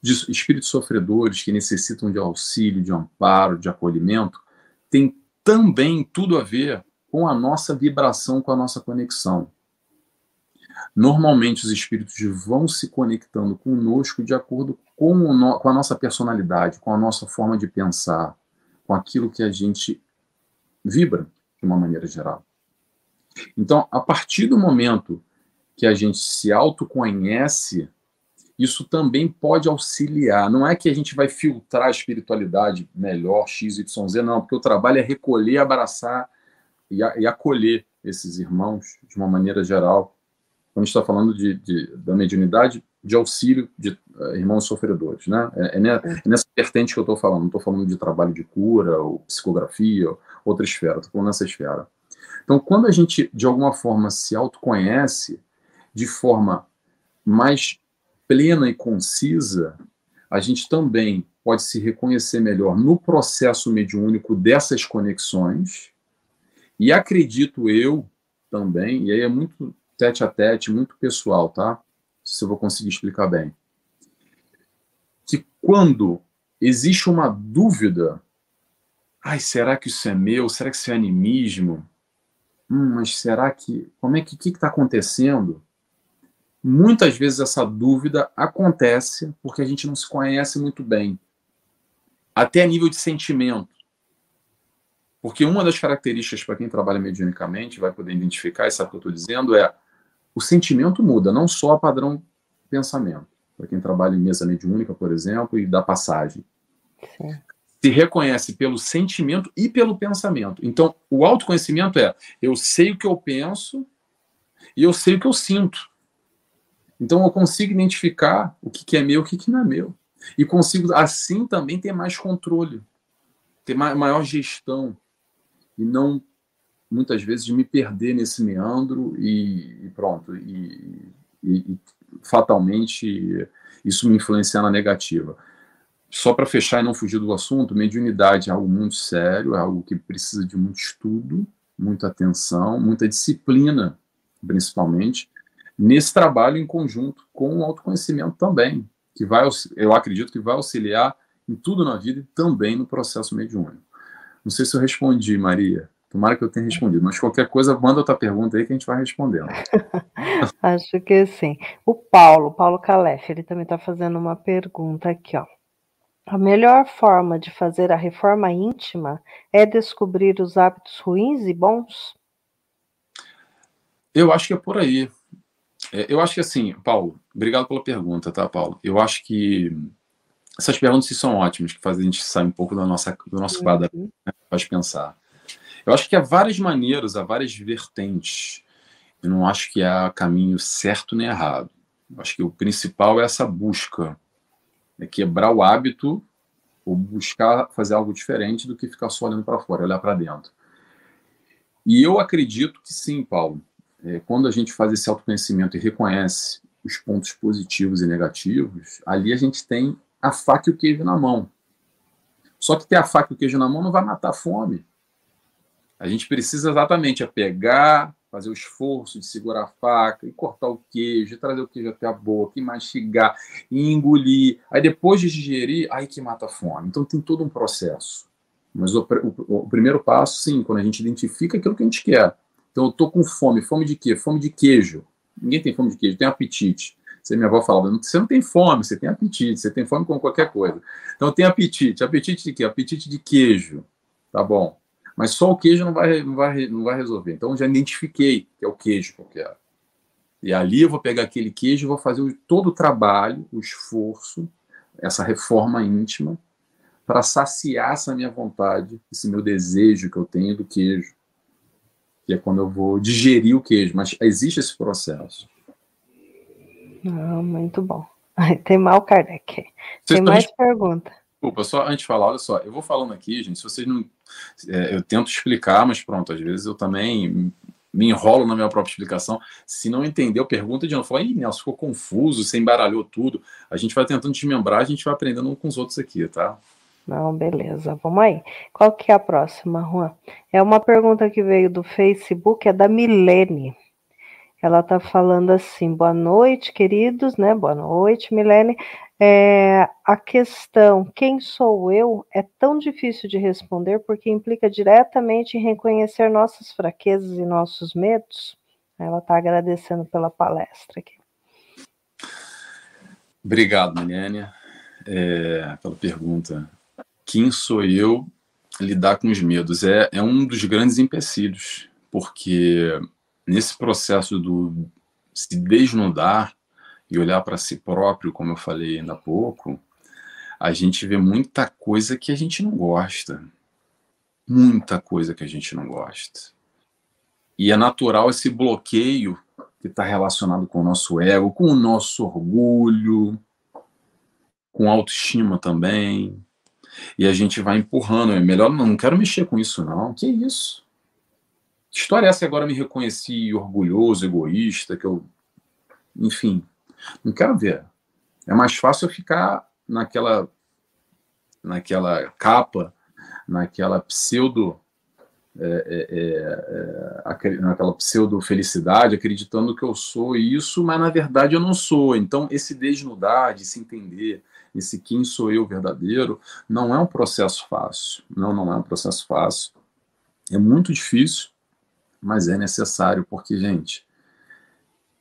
de espíritos sofredores que necessitam de auxílio, de amparo, de acolhimento, tem também tudo a ver com a nossa vibração, com a nossa conexão. Normalmente os espíritos vão se conectando conosco de acordo com, no, com a nossa personalidade, com a nossa forma de pensar, com aquilo que a gente vibra de uma maneira geral. Então, a partir do momento que a gente se autoconhece, isso também pode auxiliar. Não é que a gente vai filtrar a espiritualidade melhor, X, Y, Z, não, porque o trabalho é recolher, abraçar e, a, e acolher esses irmãos de uma maneira geral. Quando a gente está falando de, de, da mediunidade, de auxílio de uh, irmãos sofredores. Né? É, é, é, nessa vertente que eu estou falando, não estou falando de trabalho de cura, ou psicografia, ou outra esfera, estou falando nessa esfera. Então, quando a gente, de alguma forma, se autoconhece de forma mais plena e concisa, a gente também pode se reconhecer melhor no processo mediúnico dessas conexões. E acredito eu também, e aí é muito tete a tete, muito pessoal, tá? Se eu vou conseguir explicar bem. Que quando existe uma dúvida, ai, será que isso é meu? Será que isso é animismo? Hum, mas será que. Como é que. O que está acontecendo? Muitas vezes essa dúvida acontece porque a gente não se conhece muito bem, até a nível de sentimento. Porque uma das características para quem trabalha mediunicamente vai poder identificar, e sabe o que eu estou dizendo, é o sentimento muda, não só a padrão pensamento. Para quem trabalha em mesa mediúnica, por exemplo, e dá passagem. Sim. Se reconhece pelo sentimento e pelo pensamento. Então, o autoconhecimento é: eu sei o que eu penso e eu sei o que eu sinto. Então eu consigo identificar o que, que é meu e o que, que não é meu. E consigo, assim, também ter mais controle, ter maior gestão. E não, muitas vezes, me perder nesse meandro e, e pronto. E, e, e, fatalmente isso me influenciar na negativa. Só para fechar e não fugir do assunto, mediunidade é algo muito sério, é algo que precisa de muito estudo, muita atenção, muita disciplina, principalmente, nesse trabalho em conjunto com o autoconhecimento também, que vai, eu acredito que vai auxiliar em tudo na vida e também no processo mediúnico. Não sei se eu respondi, Maria. Tomara que eu tenha respondido, mas qualquer coisa, manda outra pergunta aí que a gente vai respondendo. Acho que sim. O Paulo, Paulo Calef, ele também está fazendo uma pergunta aqui, ó. A melhor forma de fazer a reforma íntima é descobrir os hábitos ruins e bons? Eu acho que é por aí. É, eu acho que assim, Paulo, obrigado pela pergunta, tá, Paulo? Eu acho que essas perguntas são ótimas, que fazem a gente sair um pouco da nossa, do nosso quadro, uhum. né, faz pensar. Eu acho que há várias maneiras, há várias vertentes. Eu não acho que há caminho certo nem errado. Eu acho que o principal é essa busca é quebrar o hábito ou buscar fazer algo diferente do que ficar só olhando para fora, olhar para dentro. E eu acredito que sim, Paulo. É, quando a gente faz esse autoconhecimento e reconhece os pontos positivos e negativos, ali a gente tem a faca e o queijo na mão. Só que ter a faca e o queijo na mão não vai matar a fome. A gente precisa exatamente é pegar, fazer o esforço de segurar a faca e cortar o queijo, trazer o queijo até a boca, e mastigar, e engolir. Aí depois de digerir, aí que mata a fome. Então tem todo um processo. Mas o, o, o primeiro passo, sim, quando a gente identifica aquilo que a gente quer. Então eu tô com fome. Fome de quê? Fome de queijo. Ninguém tem fome de queijo, tem apetite. Você, minha avó falava, você não tem fome, você tem apetite, você tem fome com qualquer coisa. Então tem apetite. Apetite de quê? Apetite de queijo. Tá bom. Mas só o queijo não vai, não vai, não vai resolver. Então já identifiquei que é o queijo que eu quero. E ali eu vou pegar aquele queijo e vou fazer todo o trabalho, o esforço, essa reforma íntima, para saciar essa minha vontade, esse meu desejo que eu tenho do queijo. Que é quando eu vou digerir o queijo. Mas existe esse processo. Ah, muito bom. Tem mal, Kardec. Tem mais pergunta. Desculpa, só antes de falar, olha só, eu vou falando aqui, gente, se vocês não. É, eu tento explicar, mas pronto, às vezes eu também me enrolo na minha própria explicação. Se não entendeu, pergunta de novo. Fala, Ih, Nelson, ficou confuso, você embaralhou tudo. A gente vai tentando desmembrar, a gente vai aprendendo um com os outros aqui, tá? Não, beleza. Vamos aí. Qual que é a próxima, Juan? É uma pergunta que veio do Facebook, é da Milene. Ela está falando assim: boa noite, queridos, né? Boa noite, Milene. É, a questão quem sou eu é tão difícil de responder porque implica diretamente em reconhecer nossas fraquezas e nossos medos. Ela está agradecendo pela palestra aqui. Obrigado, Maniane, é, pela pergunta. Quem sou eu lidar com os medos? É, é um dos grandes empecilhos, porque nesse processo do se desnudar, e olhar para si próprio, como eu falei ainda há pouco, a gente vê muita coisa que a gente não gosta. Muita coisa que a gente não gosta. E é natural esse bloqueio que está relacionado com o nosso ego, com o nosso orgulho, com autoestima também. E a gente vai empurrando. É melhor, não, não quero mexer com isso, não. Que isso? Que história é essa que agora me reconheci orgulhoso, egoísta, que eu. Enfim, não quero ver. É mais fácil eu ficar naquela, naquela capa, naquela pseudo. É, é, é, é naquela pseudo felicidade, acreditando que eu sou isso, mas na verdade eu não sou. Então, esse desnudar, de se entender, esse quem sou eu verdadeiro, não é um processo fácil. Não, não é um processo fácil. É muito difícil, mas é necessário, porque, gente,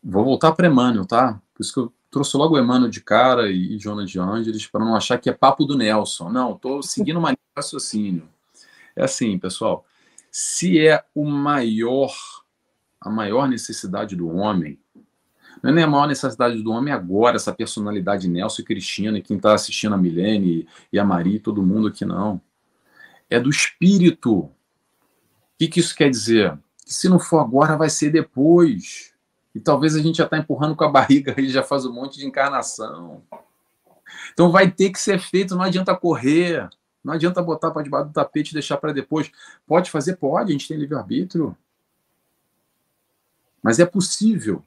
vou voltar para Emmanuel, tá? Por isso que eu trouxe logo o Emmanuel de cara e, Jonas de Angeles para não achar que é papo do Nelson. Não, estou seguindo uma raciocínio. É assim, pessoal. Se é o maior, a maior necessidade do homem, não é a maior necessidade do homem agora, essa personalidade Nelson e Cristina, e quem está assistindo a Milene e a Maria, todo mundo aqui não. É do espírito. O que, que isso quer dizer? Que se não for agora, vai ser depois. E talvez a gente já está empurrando com a barriga e já faz um monte de encarnação. Então vai ter que ser feito, não adianta correr, não adianta botar para debaixo do tapete e deixar para depois. Pode fazer? Pode, a gente tem livre-arbítrio. Mas é possível.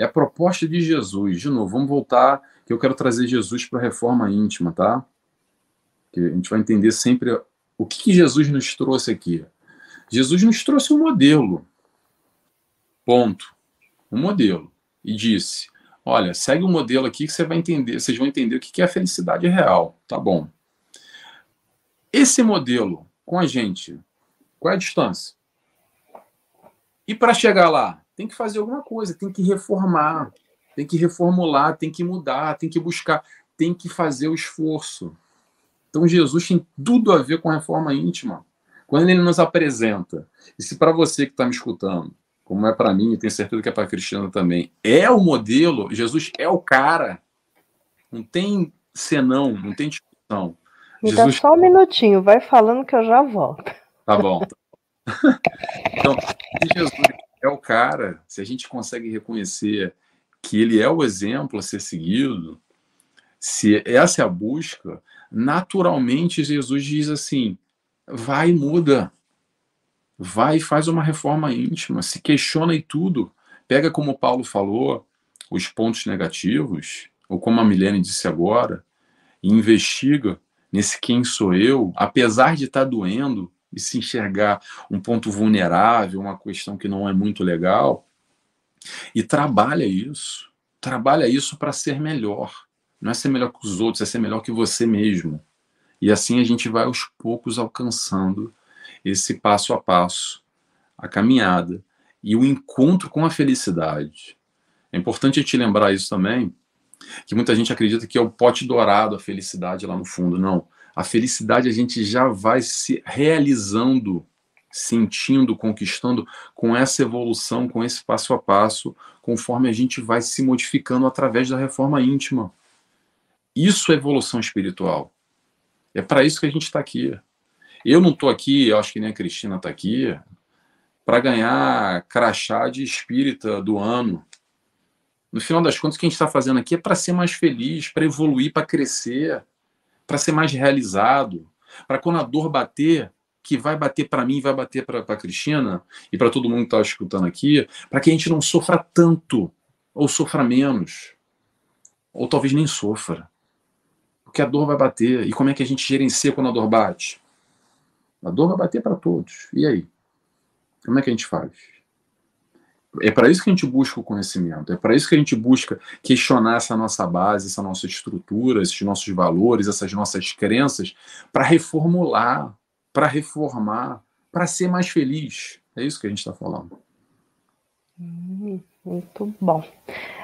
É a proposta de Jesus. De novo, vamos voltar, que eu quero trazer Jesus para a reforma íntima, tá? Que a gente vai entender sempre o que, que Jesus nos trouxe aqui. Jesus nos trouxe um modelo. Ponto. Um modelo. E disse: olha, segue o um modelo aqui que você vai entender, vocês vão entender o que é a felicidade real. Tá bom. Esse modelo com a gente, qual é a distância? E para chegar lá, tem que fazer alguma coisa, tem que reformar, tem que reformular, tem que mudar, tem que buscar, tem que fazer o esforço. Então Jesus tem tudo a ver com a reforma íntima. Quando ele nos apresenta, e se para você que está me escutando, como é para mim, e tenho certeza que é para a Cristiana também, é o modelo, Jesus é o cara. Não tem senão, não tem discussão. Me Jesus... dá só um minutinho, vai falando que eu já volto. Tá bom. então, se Jesus é o cara, se a gente consegue reconhecer que ele é o exemplo a ser seguido, se essa é a busca, naturalmente Jesus diz assim: vai e muda, vai e faz uma reforma íntima, se questiona e tudo, pega como Paulo falou os pontos negativos, ou como a Milene disse agora, e investiga nesse quem sou eu, apesar de estar tá doendo e se enxergar um ponto vulnerável, uma questão que não é muito legal, e trabalha isso, trabalha isso para ser melhor. Não é ser melhor que os outros, é ser melhor que você mesmo. E assim a gente vai aos poucos alcançando esse passo a passo, a caminhada e o encontro com a felicidade. É importante te lembrar isso também, que muita gente acredita que é o pote dourado a felicidade lá no fundo. Não. A felicidade a gente já vai se realizando, sentindo, conquistando com essa evolução, com esse passo a passo, conforme a gente vai se modificando através da reforma íntima. Isso é evolução espiritual. É para isso que a gente está aqui. Eu não estou aqui, eu acho que nem a Cristina está aqui, para ganhar crachá de espírita do ano. No final das contas, o que a gente está fazendo aqui é para ser mais feliz, para evoluir, para crescer, para ser mais realizado, para quando a dor bater, que vai bater para mim, vai bater para a Cristina e para todo mundo que está escutando aqui, para que a gente não sofra tanto, ou sofra menos, ou talvez nem sofra. Porque a dor vai bater. E como é que a gente gerencia quando a dor bate? A dor vai bater para todos. E aí? Como é que a gente faz? É para isso que a gente busca o conhecimento, é para isso que a gente busca questionar essa nossa base, essa nossa estrutura, esses nossos valores, essas nossas crenças, para reformular, para reformar, para ser mais feliz. É isso que a gente está falando. Hum, muito bom.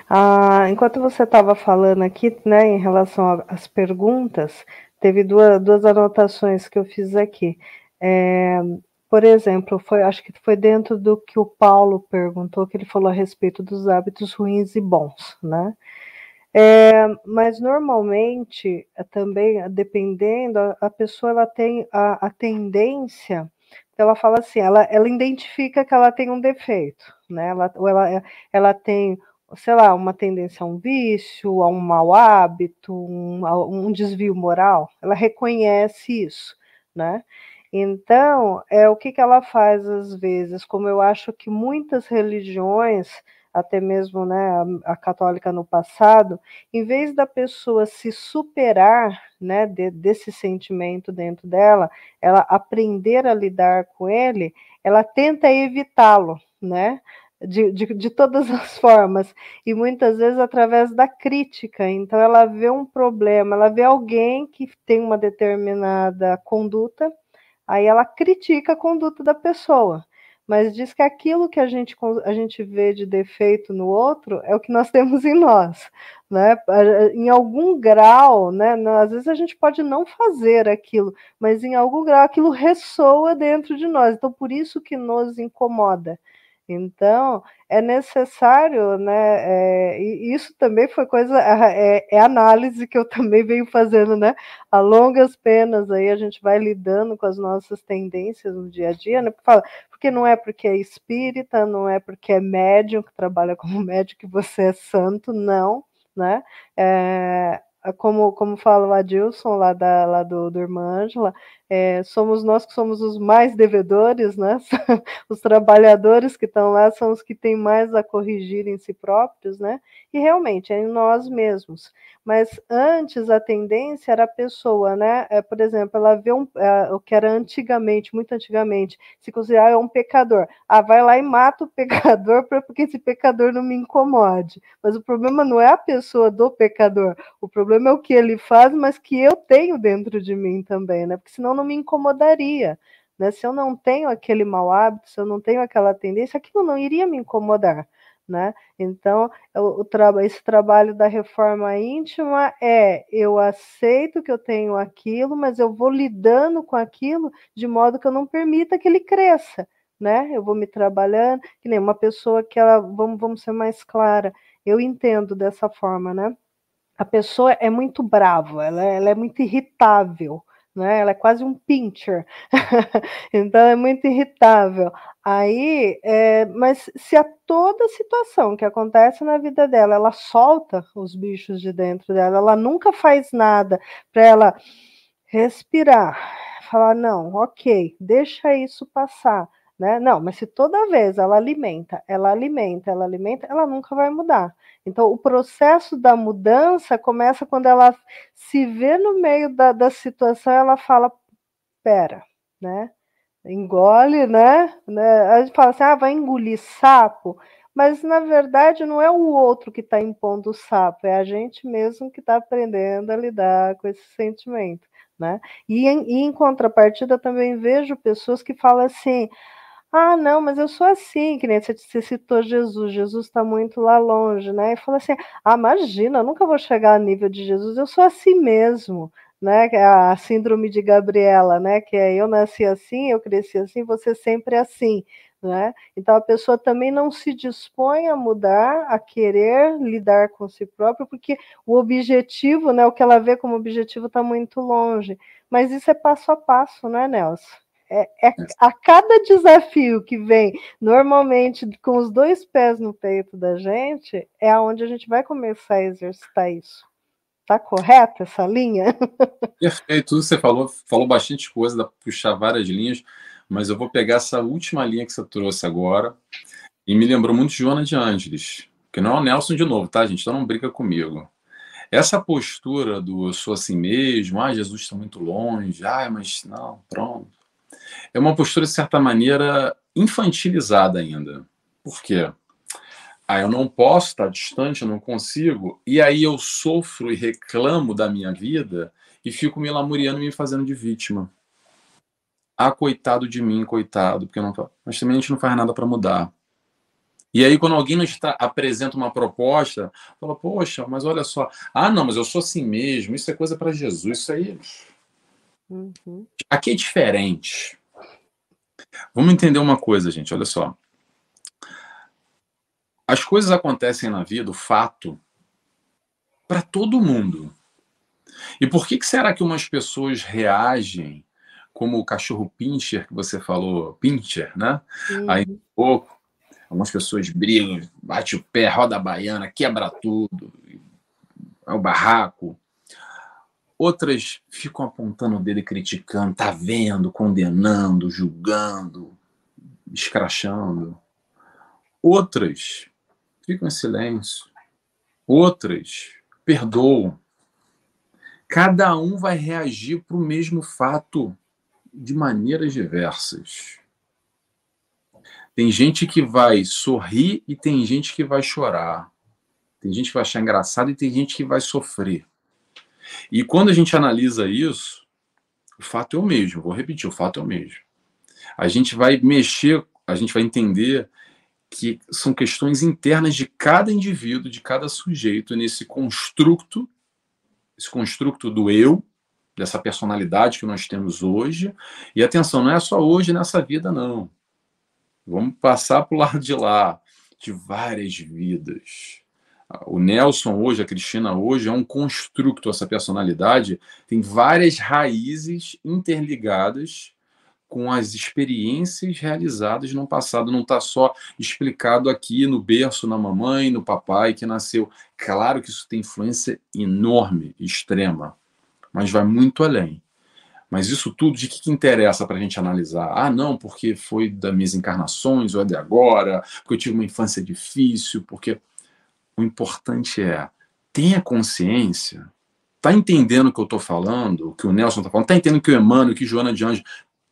Ah, enquanto você estava falando aqui, né, em relação às perguntas, teve duas, duas anotações que eu fiz aqui. É, por exemplo, foi, acho que foi dentro do que o Paulo perguntou, que ele falou a respeito dos hábitos ruins e bons, né? É, mas normalmente, é, também, dependendo, a, pessoa ela tem a, a tendência ela fala assim, ela, ela identifica que ela tem um defeito, né? Ela, ou ela, ela tem sei lá, uma tendência a um vício, a um mau hábito, um, um desvio moral, ela reconhece isso, né? Então, é o que, que ela faz às vezes, como eu acho que muitas religiões, até mesmo né, a, a católica no passado, em vez da pessoa se superar né, de, desse sentimento dentro dela, ela aprender a lidar com ele, ela tenta evitá-lo, né? de, de, de todas as formas, e muitas vezes através da crítica. Então, ela vê um problema, ela vê alguém que tem uma determinada conduta, aí ela critica a conduta da pessoa mas diz que aquilo que a gente, a gente vê de defeito no outro é o que nós temos em nós, né? Em algum grau, né? Às vezes a gente pode não fazer aquilo, mas em algum grau aquilo ressoa dentro de nós. Então por isso que nos incomoda. Então, é necessário, né? É, e isso também foi coisa, é, é, análise que eu também venho fazendo, né? A longas penas aí a gente vai lidando com as nossas tendências no dia a dia, né? Porque não é porque é espírita, não é porque é médium que trabalha como médium que você é santo, não, né? É, como, como fala o Adilson lá, da, lá do, do Irmã Ângela, é, somos nós que somos os mais devedores, né? os trabalhadores que estão lá são os que têm mais a corrigir em si próprios, né? E realmente é em nós mesmos. Mas antes a tendência era a pessoa, né? É, por exemplo, ela vê um, é, o que era antigamente, muito antigamente, se considerar é um pecador. Ah, vai lá e mata o pecador para porque esse pecador não me incomode. Mas o problema não é a pessoa do pecador, o problema é o que ele faz, mas que eu tenho dentro de mim também, né? Porque senão não me incomodaria. Né? Se eu não tenho aquele mau hábito, se eu não tenho aquela tendência, aquilo não iria me incomodar. Né? Então, o, esse trabalho da reforma íntima é eu aceito que eu tenho aquilo, mas eu vou lidando com aquilo de modo que eu não permita que ele cresça. Né? Eu vou me trabalhando, que nem uma pessoa que ela, vamos, vamos ser mais clara, eu entendo dessa forma, né? A pessoa é muito brava, ela, ela é muito irritável, né? Ela é quase um pincher, então é muito irritável. Aí, é, mas se a toda situação que acontece na vida dela, ela solta os bichos de dentro dela, ela nunca faz nada para ela respirar, falar não, ok, deixa isso passar. Né? Não, mas se toda vez ela alimenta, ela alimenta, ela alimenta, ela nunca vai mudar. Então, o processo da mudança começa quando ela se vê no meio da, da situação, ela fala, pera, né? Engole, né? né? A gente fala assim, ah, vai engolir sapo, mas na verdade não é o outro que está impondo o sapo, é a gente mesmo que está aprendendo a lidar com esse sentimento. Né? E, em, e em contrapartida, também vejo pessoas que falam assim: ah, não, mas eu sou assim, que nem você, citou Jesus, Jesus está muito lá longe, né? E falou assim: ah, imagina, eu nunca vou chegar a nível de Jesus, eu sou assim mesmo, né? É a síndrome de Gabriela, né? Que é eu nasci assim, eu cresci assim, você sempre é assim. Né? Então a pessoa também não se dispõe a mudar, a querer lidar com si própria, porque o objetivo, né, o que ela vê como objetivo está muito longe. Mas isso é passo a passo, não é, Nelson? É, é, a cada desafio que vem, normalmente com os dois pés no peito da gente, é aonde a gente vai começar a exercitar isso. Tá correta essa linha? Perfeito, tudo que você falou, falou bastante coisa, dá para puxar várias linhas, mas eu vou pegar essa última linha que você trouxe agora e me lembrou muito de Joana de Ângeles, que não é o Nelson de novo, tá, gente? Então não brinca comigo. Essa postura do eu sou assim mesmo, ah, Jesus está muito longe, ah, mas não, pronto é uma postura, de certa maneira, infantilizada ainda. Por quê? Ah, eu não posso estar distante, eu não consigo, e aí eu sofro e reclamo da minha vida e fico me lamuriando e me fazendo de vítima. Ah, coitado de mim, coitado, porque não. Mas também a gente não faz nada para mudar. E aí, quando alguém nos apresenta uma proposta, fala, poxa, mas olha só, ah, não, mas eu sou assim mesmo, isso é coisa para Jesus, isso aí. Uhum. Aqui é diferente. Vamos entender uma coisa, gente, olha só. As coisas acontecem na vida, o fato, para todo mundo. E por que, que será que umas pessoas reagem como o cachorro pincher que você falou, pincher, né? Uhum. Aí um pouco, algumas pessoas brigam, bate o pé, roda a baiana, quebra tudo, é o barraco. Outras ficam apontando o dedo e criticando, tá vendo, condenando, julgando, escrachando. Outras ficam em silêncio. Outras perdoam. Cada um vai reagir para o mesmo fato de maneiras diversas. Tem gente que vai sorrir e tem gente que vai chorar. Tem gente que vai achar engraçado e tem gente que vai sofrer. E quando a gente analisa isso, o fato é o mesmo, vou repetir, o fato é o mesmo. A gente vai mexer, a gente vai entender que são questões internas de cada indivíduo, de cada sujeito nesse construto, esse construto do eu, dessa personalidade que nós temos hoje. E atenção, não é só hoje nessa vida, não. Vamos passar para o lado de lá, de várias vidas. O Nelson hoje, a Cristina hoje, é um construto, essa personalidade tem várias raízes interligadas com as experiências realizadas no passado. Não está só explicado aqui no berço, na mamãe, no papai que nasceu. Claro que isso tem influência enorme, extrema, mas vai muito além. Mas isso tudo de que, que interessa para a gente analisar? Ah, não, porque foi das minhas encarnações, ou é de agora, porque eu tive uma infância difícil, porque. O importante é tenha consciência, tá entendendo o que eu estou falando, o que o Nelson está falando, tá entendendo que o Emmanuel, que Joana de Anjos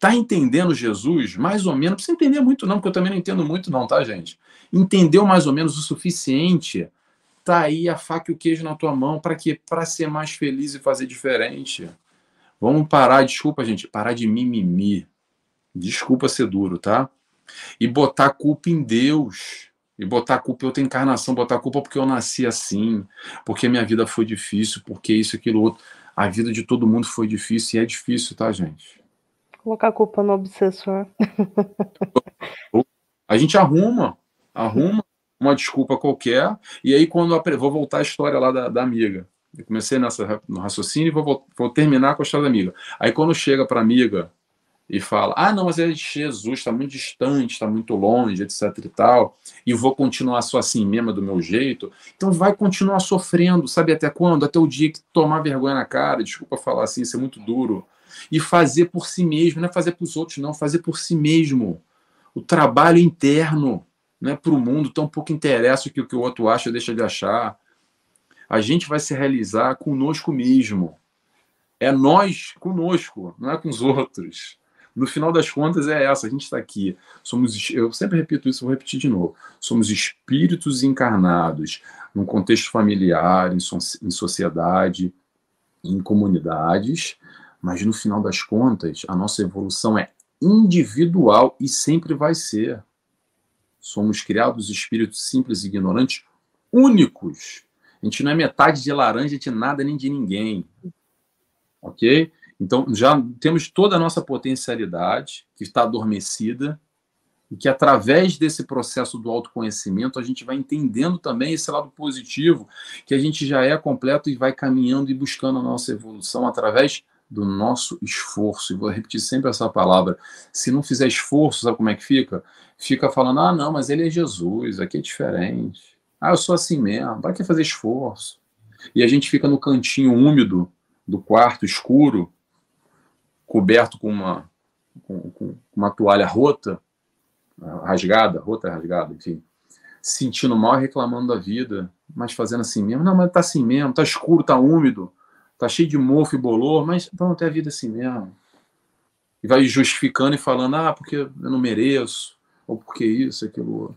Tá entendendo Jesus? Mais ou menos. Não precisa entender muito, não, porque eu também não entendo muito, não, tá, gente? Entendeu mais ou menos o suficiente? Tá aí a faca e o queijo na tua mão. Para quê? Para ser mais feliz e fazer diferente. Vamos parar, desculpa, gente, parar de mimimi. Desculpa ser duro, tá? E botar culpa em Deus. E botar a culpa em outra encarnação, botar a culpa porque eu nasci assim, porque minha vida foi difícil, porque isso, aquilo, outro. A vida de todo mundo foi difícil e é difícil, tá, gente? Colocar a culpa no obsessor. A gente arruma, arruma uma desculpa qualquer, e aí quando eu vou voltar à história lá da, da amiga. Eu comecei nessa, no raciocínio e vou, vou terminar com a história da amiga. Aí quando chega para a amiga e fala: Ah, não, mas é Jesus, está muito distante, está muito longe, etc e tal, e vou continuar só assim mesmo, do meu jeito. Então vai continuar sofrendo, sabe até quando? Até o dia que tomar vergonha na cara, desculpa falar assim, isso é muito duro e fazer por si mesmo, não é fazer para os outros, não, fazer por si mesmo. O trabalho interno, não é para o mundo, tão pouco interessa o que, o que o outro acha deixa de achar. A gente vai se realizar conosco mesmo. É nós conosco, não é com os outros. No final das contas, é essa. A gente está aqui. Somos, eu sempre repito isso, vou repetir de novo. Somos espíritos encarnados num contexto familiar, em, so, em sociedade, em comunidades, mas no final das contas, a nossa evolução é individual e sempre vai ser. Somos criados espíritos simples e ignorantes únicos. A gente não é metade de laranja de nada nem de ninguém. Ok? Então, já temos toda a nossa potencialidade que está adormecida e que através desse processo do autoconhecimento a gente vai entendendo também esse lado positivo, que a gente já é completo e vai caminhando e buscando a nossa evolução através do nosso esforço. E vou repetir sempre essa palavra. Se não fizer esforço, sabe como é que fica? Fica falando, ah, não, mas ele é Jesus, aqui é diferente. Ah, eu sou assim mesmo, para que fazer esforço? E a gente fica no cantinho úmido do quarto, escuro, coberto com uma, com, com uma toalha rota, rasgada, rota rasgada, enfim, sentindo mal e reclamando da vida, mas fazendo assim mesmo. Não, mas tá assim mesmo, tá escuro, tá úmido tá cheio de mofo e bolor, mas vamos ter a vida assim mesmo. E vai justificando e falando, ah, porque eu não mereço, ou porque isso, aquilo outro.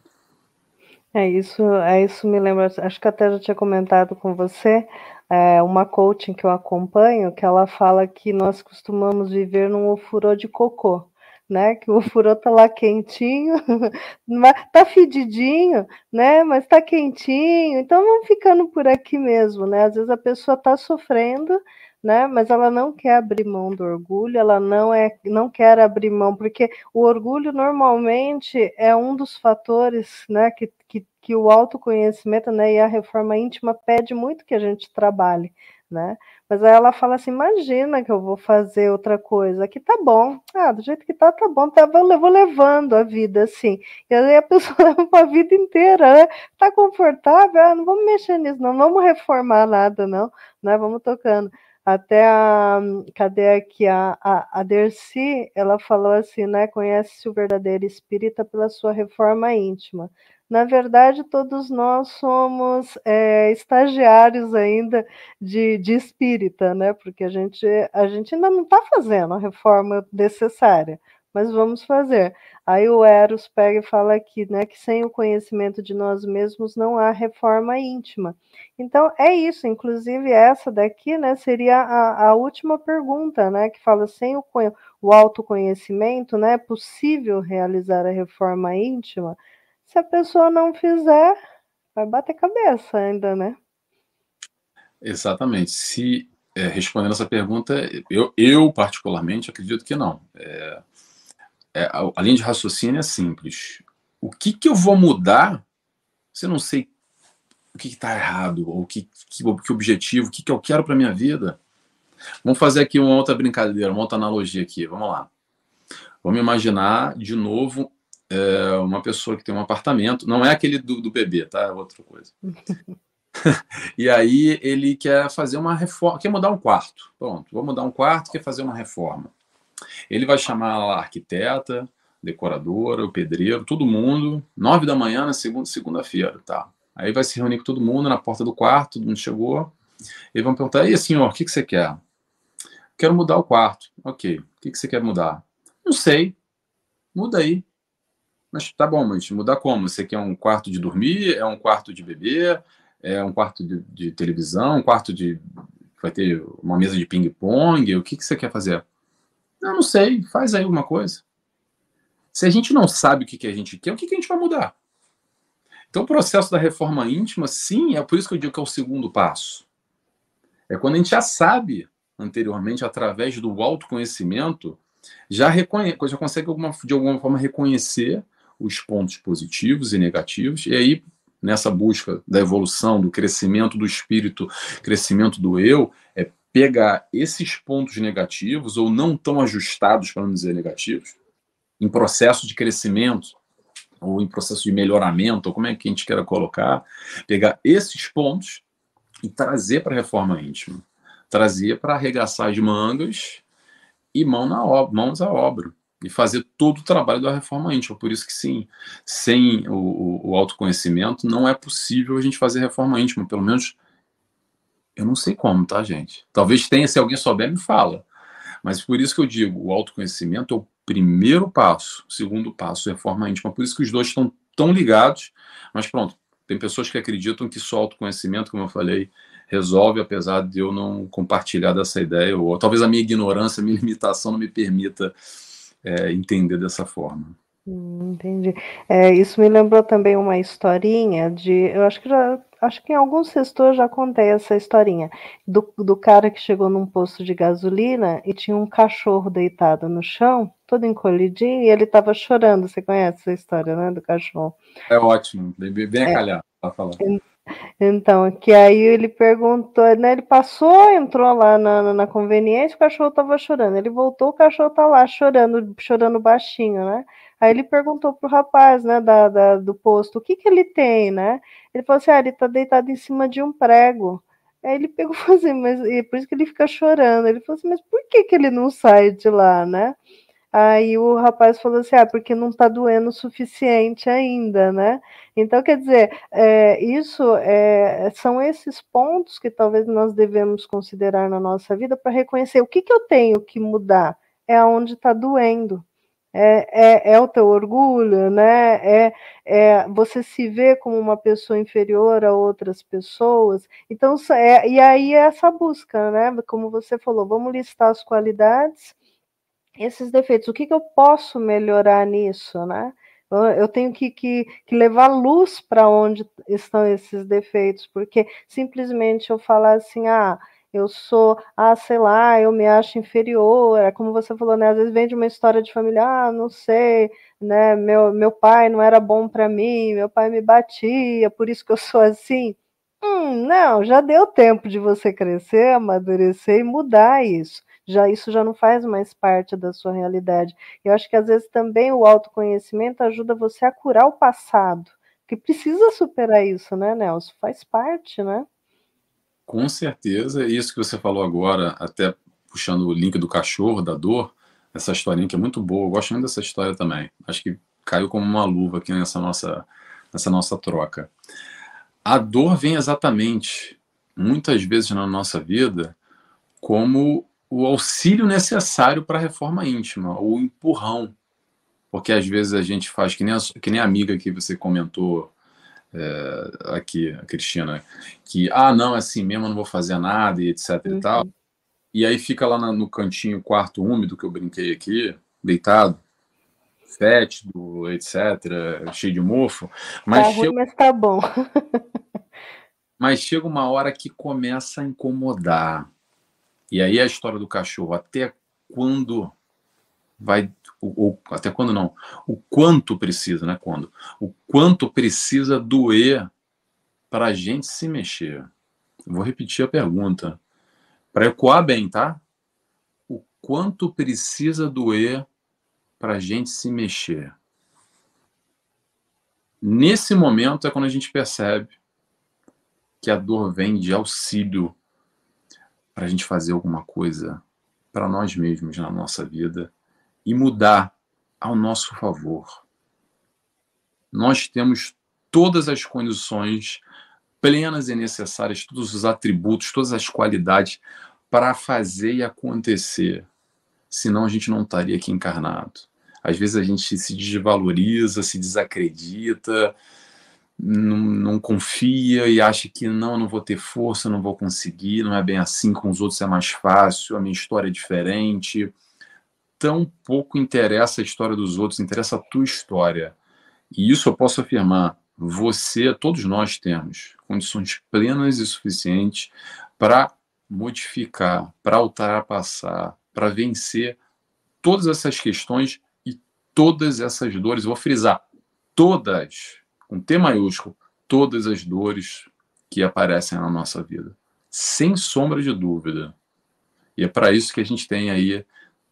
É isso, é isso me lembra, acho que até já tinha comentado com você, é, uma coaching que eu acompanho, que ela fala que nós costumamos viver num ofurô de cocô né? Que o furô tá lá quentinho, tá fedidinho, né? Mas tá quentinho, então vamos ficando por aqui mesmo, né? Às vezes a pessoa tá sofrendo, né? Mas ela não quer abrir mão do orgulho, ela não é, não quer abrir mão, porque o orgulho normalmente é um dos fatores, né? Que, que, que o autoconhecimento, né? E a reforma íntima pede muito que a gente trabalhe, né? Mas aí ela fala assim: imagina que eu vou fazer outra coisa, aqui tá bom, ah, do jeito que tá, tá bom, tá, eu vou levando a vida assim. E aí a pessoa leva a vida inteira, né? Tá confortável, ah, não vamos mexer nisso, não vamos reformar nada, não, né? Vamos tocando. Até a, cadê aqui a, a, a Dercy, ela falou assim, né? Conhece-se o verdadeiro espírita pela sua reforma íntima. Na verdade, todos nós somos é, estagiários ainda de, de espírita, né? Porque a gente, a gente ainda não está fazendo a reforma necessária, mas vamos fazer. Aí o Eros pega e fala aqui, né, que sem o conhecimento de nós mesmos não há reforma íntima. Então é isso, inclusive essa daqui, né, seria a, a última pergunta, né, que fala sem o, o autoconhecimento, né, é possível realizar a reforma íntima? Se a pessoa não fizer, vai bater cabeça ainda, né? Exatamente. Se é, respondendo essa pergunta, eu, eu particularmente acredito que não. É, é, a linha de raciocínio é simples. o que, que eu vou mudar se eu não sei o que está errado, ou que, que, que objetivo, o que, que eu quero para minha vida? Vamos fazer aqui uma outra brincadeira, uma outra analogia aqui. Vamos lá. Vamos imaginar de novo é, uma pessoa que tem um apartamento, não é aquele do, do bebê, tá? É outra coisa. e aí ele quer fazer uma reforma, quer mudar um quarto. Pronto, vou mudar um quarto, quer fazer uma reforma. Ele vai chamar a arquiteta, decoradora, o pedreiro, todo mundo, nove da manhã na segunda segunda-feira, tá? Aí vai se reunir com todo mundo na porta do quarto, todo mundo chegou. E vão perguntar: "E senhor, o que que você quer?" "Quero mudar o quarto." "OK. O que que você quer mudar?" "Não sei." "Muda aí." Mas tá bom, mas mudar como? Você quer um quarto de dormir? É um quarto de beber? É um quarto de, de televisão? Um quarto de. Vai ter uma mesa de ping-pong? O que, que você quer fazer? Eu não sei, faz aí alguma coisa. Se a gente não sabe o que, que a gente quer, o que, que a gente vai mudar? Então, o processo da reforma íntima, sim, é por isso que eu digo que é o segundo passo. É quando a gente já sabe anteriormente, através do autoconhecimento, já, reconhe já consegue alguma, de alguma forma reconhecer os pontos positivos e negativos, e aí, nessa busca da evolução, do crescimento do espírito, crescimento do eu, é pegar esses pontos negativos, ou não tão ajustados, para não dizer negativos, em processo de crescimento, ou em processo de melhoramento, ou como é que a gente queira colocar, pegar esses pontos e trazer para a reforma íntima. Trazer para arregaçar as mangas e mão na obra, mãos à obra e fazer todo o trabalho da reforma íntima. Por isso que sim, sem o, o, autoconhecimento não é possível a gente fazer reforma íntima, pelo menos eu não sei como, tá, gente? Talvez tenha, se alguém souber, me fala. Mas por isso que eu digo, o autoconhecimento é o primeiro passo, o segundo passo é reforma íntima. Por isso que os dois estão tão ligados, mas pronto, tem pessoas que acreditam que só autoconhecimento, como eu falei, resolve, apesar de eu não compartilhar dessa ideia, ou talvez a minha ignorância, a minha limitação não me permita é, entender dessa forma. Hum, entendi. É, isso me lembrou também uma historinha de. Eu acho que já. Acho que em alguns sextores já contei essa historinha do, do cara que chegou num posto de gasolina e tinha um cachorro deitado no chão, todo encolhidinho, e ele estava chorando. Você conhece essa história, né? Do cachorro. É ótimo, bem, bem é. acalhado para falar. Então, que aí ele perguntou, né? Ele passou, entrou lá na, na conveniência, o cachorro estava chorando. Ele voltou, o cachorro tá lá chorando, chorando baixinho, né? Aí ele perguntou pro rapaz, né, da, da, do posto, o que que ele tem, né? Ele falou assim, ah, ele tá deitado em cima de um prego. Aí ele pegou e falou assim, mas e por isso que ele fica chorando. Ele falou assim, mas por que que ele não sai de lá, né? Aí o rapaz falou assim: ah, porque não está doendo o suficiente ainda, né? Então, quer dizer, é, isso é, são esses pontos que talvez nós devemos considerar na nossa vida para reconhecer o que, que eu tenho que mudar, é onde está doendo. É, é, é, o teu orgulho, né? É, é você se vê como uma pessoa inferior a outras pessoas. Então, é, e aí é essa busca, né? Como você falou, vamos listar as qualidades esses defeitos. O que, que eu posso melhorar nisso, né? Eu tenho que, que, que levar luz para onde estão esses defeitos, porque simplesmente eu falar assim, ah, eu sou, ah, sei lá, eu me acho inferior, é como você falou, né? Às vezes vem de uma história de família, ah, não sei, né? Meu, meu pai não era bom para mim, meu pai me batia, por isso que eu sou assim. Hum, não, já deu tempo de você crescer, amadurecer e mudar isso já isso já não faz mais parte da sua realidade. Eu acho que às vezes também o autoconhecimento ajuda você a curar o passado, que precisa superar isso, né, Nelson? Faz parte, né? Com certeza, isso que você falou agora, até puxando o link do cachorro, da dor, essa historinha que é muito boa, eu gosto muito dessa história também. Acho que caiu como uma luva aqui nessa nossa, nessa nossa troca. A dor vem exatamente, muitas vezes na nossa vida, como o auxílio necessário para a reforma íntima, o empurrão. Porque às vezes a gente faz, que nem a, que nem a amiga que você comentou é, aqui, a Cristina, que, ah, não, é assim mesmo, não vou fazer nada e etc uhum. e tal. E aí fica lá no cantinho, quarto úmido que eu brinquei aqui, deitado, fétido, etc., cheio de mofo. Mas tá chega... ruim, mas tá bom. mas chega uma hora que começa a incomodar e aí a história do cachorro, até quando vai ou, até quando não, o quanto precisa, né? Quando o quanto precisa doer para a gente se mexer. vou repetir a pergunta para ecoar bem, tá? O quanto precisa doer para a gente se mexer? Nesse momento é quando a gente percebe que a dor vem de auxílio para a gente fazer alguma coisa para nós mesmos na nossa vida e mudar ao nosso favor. Nós temos todas as condições plenas e necessárias, todos os atributos, todas as qualidades para fazer e acontecer. Senão a gente não estaria aqui encarnado. Às vezes a gente se desvaloriza, se desacredita, não, não, confia e acha que não, não vou ter força, não vou conseguir, não é bem assim, com os outros é mais fácil, a minha história é diferente. Tão pouco interessa a história dos outros, interessa a tua história. E isso eu posso afirmar, você, todos nós temos condições plenas e suficientes para modificar, para ultrapassar, para vencer todas essas questões e todas essas dores. Vou frisar, todas com T maiúsculo, todas as dores que aparecem na nossa vida, sem sombra de dúvida. E é para isso que a gente tem aí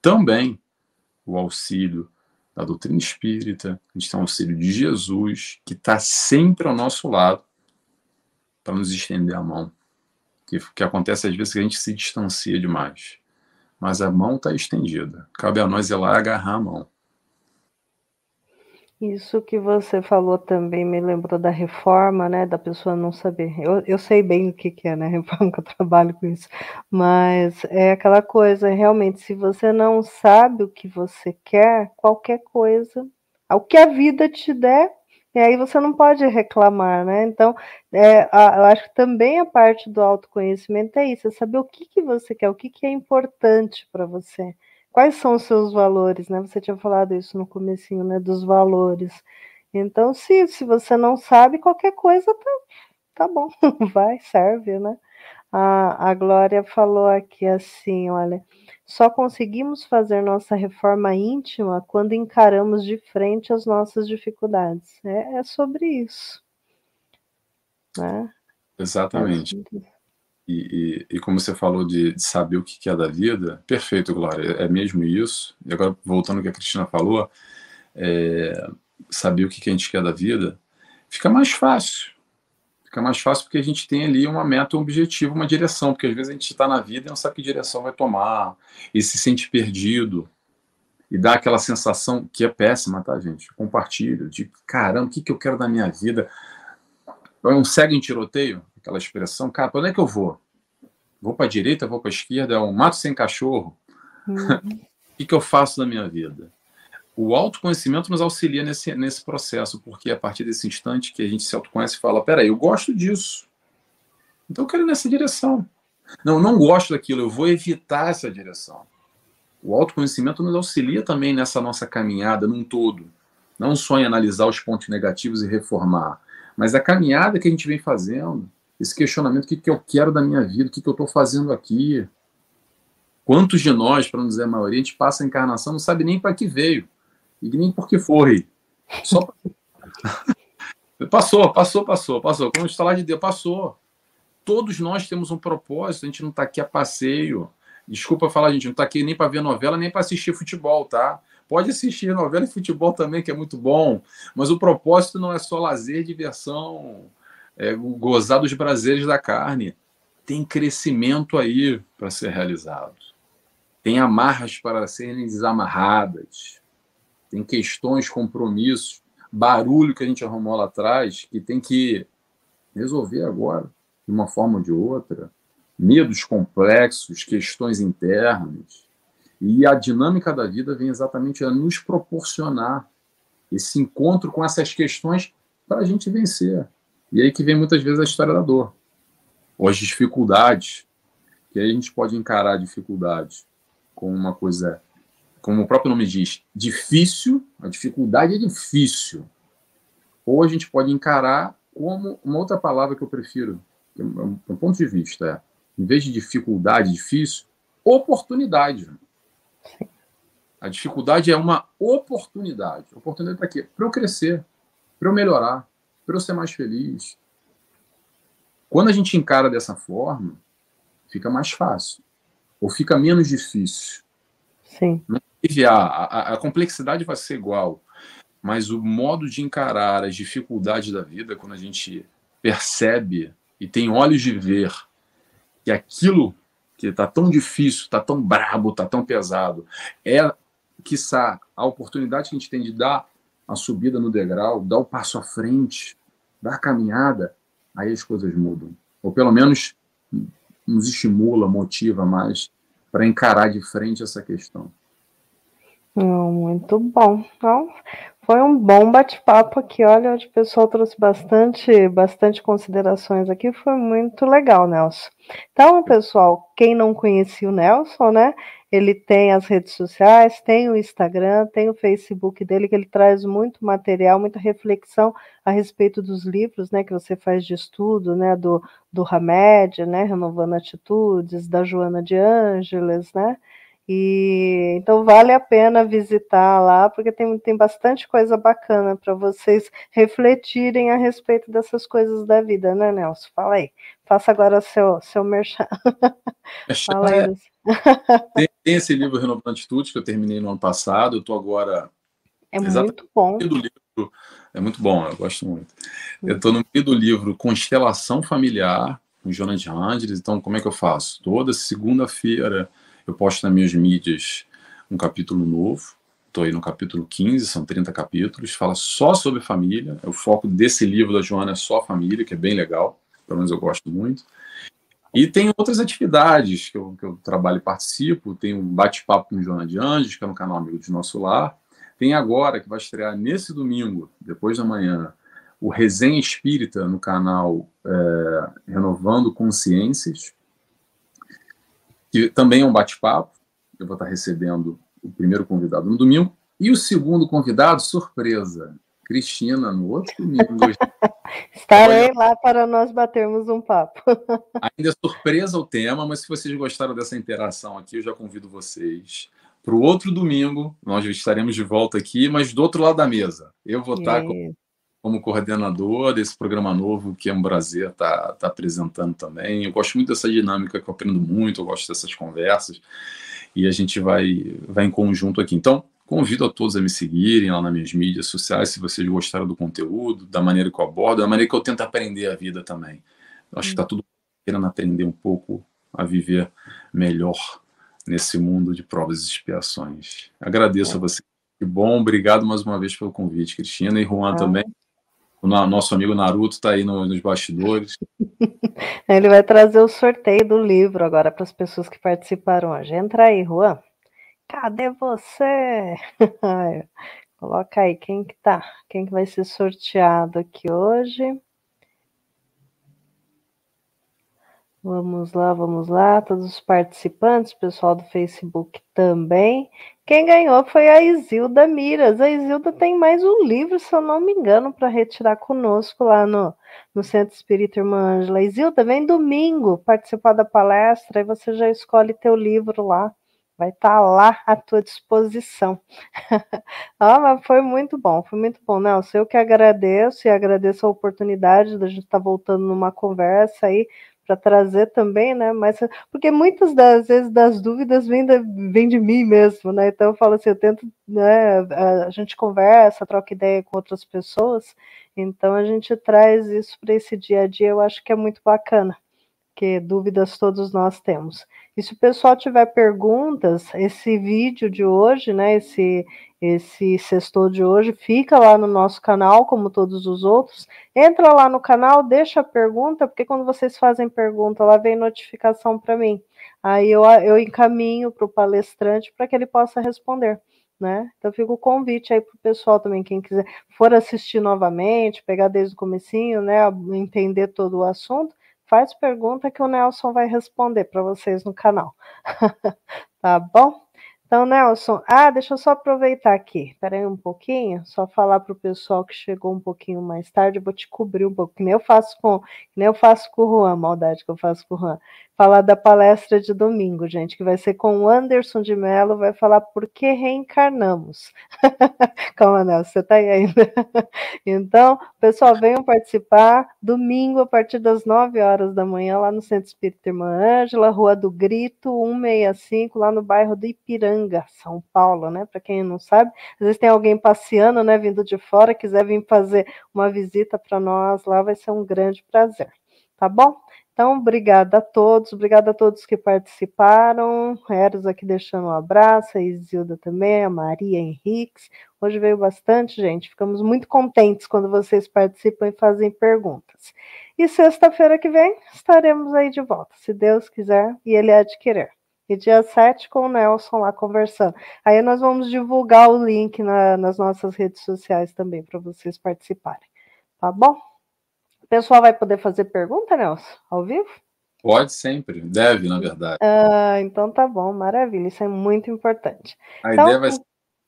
também o auxílio da doutrina espírita, a gente tem o auxílio de Jesus, que está sempre ao nosso lado para nos estender a mão. Que, que acontece às vezes que a gente se distancia demais. Mas a mão está estendida. Cabe a nós ir lá agarrar a mão. Isso que você falou também me lembrou da reforma, né? Da pessoa não saber. Eu, eu sei bem o que, que é, né? Reforma, que eu trabalho com isso. Mas é aquela coisa, realmente, se você não sabe o que você quer, qualquer coisa, o que a vida te der, e aí você não pode reclamar, né? Então, é, a, eu acho que também a parte do autoconhecimento é isso, é saber o que, que você quer, o que, que é importante para você quais são os seus valores, né? Você tinha falado isso no comecinho, né? Dos valores. Então, se, se você não sabe, qualquer coisa tá, tá bom, vai, serve, né? A, a Glória falou aqui assim, olha, só conseguimos fazer nossa reforma íntima quando encaramos de frente as nossas dificuldades. É, é sobre isso. Né? Exatamente. É e, e, e, como você falou de, de, saber o que é da vida, perfeito, Glória, é mesmo isso. E agora, voltando ao que a Cristina falou, é, saber o que a gente quer da vida, fica mais fácil. Fica mais fácil porque a gente tem ali uma meta, um objetivo, uma direção, porque às vezes a gente está na vida e não sabe que direção vai tomar, e se sente perdido, e dá aquela sensação que é péssima, tá, gente? Compartilho, de caramba, o que, que eu quero da minha vida? É um cego em tiroteio? Aquela expressão, cara, para onde é que eu vou? Vou para a direita, vou para a esquerda, é um mato sem cachorro. Uhum. o que, que eu faço na minha vida? O autoconhecimento nos auxilia nesse, nesse processo, porque a partir desse instante que a gente se autoconhece e fala: peraí, eu gosto disso. Então eu quero ir nessa direção. Não, eu não gosto daquilo, eu vou evitar essa direção. O autoconhecimento nos auxilia também nessa nossa caminhada num todo. Não só em analisar os pontos negativos e reformar, mas a caminhada que a gente vem fazendo, esse questionamento: o que, que eu quero da minha vida? O que, que eu estou fazendo aqui? Quantos de nós, para não dizer a maioria, a gente passa a encarnação não sabe nem para que veio e nem por que foi. Só passou, passou, passou, passou. Como está lá de Deus, passou. Todos nós temos um propósito, a gente não está aqui a passeio. Desculpa falar, a gente não está aqui nem para ver novela, nem para assistir futebol, tá? Pode assistir novela e futebol também, que é muito bom. Mas o propósito não é só lazer, diversão, é, gozar dos prazeres da carne. Tem crescimento aí para ser realizado. Tem amarras para serem desamarradas. Tem questões, compromissos, barulho que a gente arrumou lá atrás, que tem que resolver agora, de uma forma ou de outra. Medos complexos, questões internas. E a dinâmica da vida vem exatamente a nos proporcionar esse encontro com essas questões para a gente vencer. E aí que vem muitas vezes a história da dor, ou as dificuldades, que aí a gente pode encarar dificuldade como uma coisa, como o próprio nome diz, difícil, a dificuldade é difícil. Ou a gente pode encarar como uma outra palavra que eu prefiro, é um, um ponto de vista, é, em vez de dificuldade, difícil, oportunidade. A dificuldade é uma oportunidade. Oportunidade para quê? Para eu crescer, para eu melhorar, para eu ser mais feliz. Quando a gente encara dessa forma, fica mais fácil. Ou fica menos difícil. Sim. A, a, a complexidade vai ser igual, mas o modo de encarar as dificuldades da vida, quando a gente percebe e tem olhos de ver que aquilo que está tão difícil, está tão brabo, está tão pesado, é, quiçá, a oportunidade que a gente tem de dar a subida no degrau, dar o passo à frente, dar a caminhada, aí as coisas mudam. Ou pelo menos nos estimula, motiva mais para encarar de frente essa questão. Muito bom. Então, foi um bom bate-papo aqui. Olha, o pessoal trouxe bastante, bastante considerações aqui. Foi muito legal, Nelson. Então, pessoal, quem não conhecia o Nelson, né? Ele tem as redes sociais, tem o Instagram, tem o Facebook dele, que ele traz muito material, muita reflexão a respeito dos livros, né, que você faz de estudo, né, do, do Hamed, né, Renovando Atitudes, da Joana de Ângeles, né, e então vale a pena visitar lá, porque tem, tem bastante coisa bacana para vocês refletirem a respeito dessas coisas da vida, né, Nelson? Fala aí. Faça agora seu, seu merchan. É, tem, tem, esse livro Renovando Atitude, que eu terminei no ano passado, eu estou agora. É muito bom. Do livro, é muito bom, eu gosto muito. Eu estou no meio do livro Constelação Familiar, com Jonathan Angeles, então como é que eu faço? Toda segunda-feira eu posto nas minhas mídias um capítulo novo. Estou aí no capítulo 15, são 30 capítulos. Fala só sobre família. O foco desse livro da Joana é só família, que é bem legal. Pelo menos eu gosto muito. E tem outras atividades que eu, que eu trabalho e participo. Tem um bate-papo com Joana de Anjos, que é no canal Amigo de Nosso Lar. Tem agora, que vai estrear nesse domingo, depois da manhã, o Resenha Espírita no canal é, Renovando Consciências que também é um bate-papo. Eu vou estar recebendo o primeiro convidado no domingo. E o segundo convidado, surpresa, Cristina, no outro domingo. Estarei lá para nós batermos um papo. Ainda é surpresa o tema, mas se vocês gostaram dessa interação aqui, eu já convido vocês para o outro domingo. Nós estaremos de volta aqui, mas do outro lado da mesa. Eu vou estar com como coordenador desse programa novo que é um prazer estar tá, tá apresentando também. Eu gosto muito dessa dinâmica, que eu aprendo muito, eu gosto dessas conversas e a gente vai, vai em conjunto aqui. Então, convido a todos a me seguirem lá nas minhas mídias sociais, se vocês gostaram do conteúdo, da maneira que eu abordo, da maneira que eu tento aprender a vida também. Eu acho que está tudo querendo aprender um pouco a viver melhor nesse mundo de provas e expiações. Agradeço é. a você. Que bom, obrigado mais uma vez pelo convite, Cristina e Juan é. também. O nosso amigo Naruto está aí nos bastidores. Ele vai trazer o sorteio do livro agora para as pessoas que participaram hoje. Entra aí, Juan. Cadê você? Coloca aí quem que tá, quem que vai ser sorteado aqui hoje. Vamos lá, vamos lá, todos os participantes, pessoal do Facebook também. Quem ganhou foi a Isilda Miras. A Isilda tem mais um livro, se eu não me engano, para retirar conosco lá no, no Centro Espírita Irmã Ângela. Isilda, vem domingo participar da palestra e você já escolhe teu livro lá. Vai estar tá lá à tua disposição. ah, mas foi muito bom, foi muito bom, Nelson. Eu que agradeço e agradeço a oportunidade da gente estar tá voltando numa conversa aí para trazer também, né? Mas porque muitas das vezes das dúvidas vêm de, vêm de mim mesmo, né? Então eu falo assim, eu tento, né? A gente conversa, troca ideia com outras pessoas, então a gente traz isso para esse dia a dia. Eu acho que é muito bacana, que dúvidas todos nós temos. E se o pessoal tiver perguntas, esse vídeo de hoje, né? Esse esse sextor de hoje fica lá no nosso canal, como todos os outros. Entra lá no canal, deixa a pergunta, porque quando vocês fazem pergunta, lá vem notificação para mim. Aí eu, eu encaminho para o palestrante para que ele possa responder. Né? Então fica o convite aí para o pessoal também, quem quiser for assistir novamente, pegar desde o comecinho, né, entender todo o assunto, faz pergunta que o Nelson vai responder para vocês no canal. tá bom? Então, Nelson, ah, deixa eu só aproveitar aqui, espera aí um pouquinho, só falar para o pessoal que chegou um pouquinho mais tarde, eu vou te cobrir um pouco, que nem eu faço com, nem eu faço com o Juan, maldade que eu faço com o Juan. Falar da palestra de domingo, gente, que vai ser com o Anderson de Mello, vai falar por que reencarnamos. Calma, Nelson, você está aí ainda. então, pessoal, venham participar domingo a partir das 9 horas da manhã lá no Centro Espírita Irmã Ângela, Rua do Grito, 165, lá no bairro do Ipiranga, São Paulo, né? Para quem não sabe, às vezes tem alguém passeando, né, vindo de fora, quiser vir fazer uma visita para nós lá, vai ser um grande prazer. Tá bom? Então, obrigada a todos, obrigada a todos que participaram. Eros aqui deixando um abraço, a Isilda também, a Maria Henriques. Hoje veio bastante gente, ficamos muito contentes quando vocês participam e fazem perguntas. E sexta-feira que vem estaremos aí de volta, se Deus quiser e Ele adquirir. E dia 7 com o Nelson lá conversando. Aí nós vamos divulgar o link na, nas nossas redes sociais também para vocês participarem. Tá bom? O pessoal vai poder fazer pergunta, Nelson, ao vivo? Pode sempre, deve, na verdade. Ah, então tá bom, maravilha, isso é muito importante. A então, ideia vai ser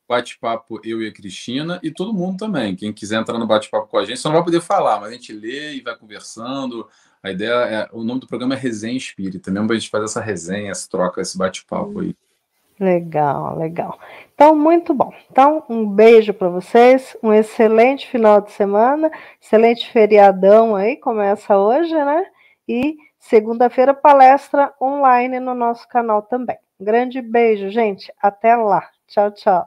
bate-papo eu e a Cristina e todo mundo também. Quem quiser entrar no bate-papo com a gente, só não vai poder falar, mas a gente lê e vai conversando. A ideia é. O nome do programa é Resenha Espírita, mesmo para a gente fazer essa resenha, essa troca, esse bate-papo aí. Legal, legal. Então, muito bom. Então, um beijo para vocês, um excelente final de semana, excelente feriadão aí, começa hoje, né? E segunda-feira, palestra online no nosso canal também. Um grande beijo, gente. Até lá. Tchau, tchau.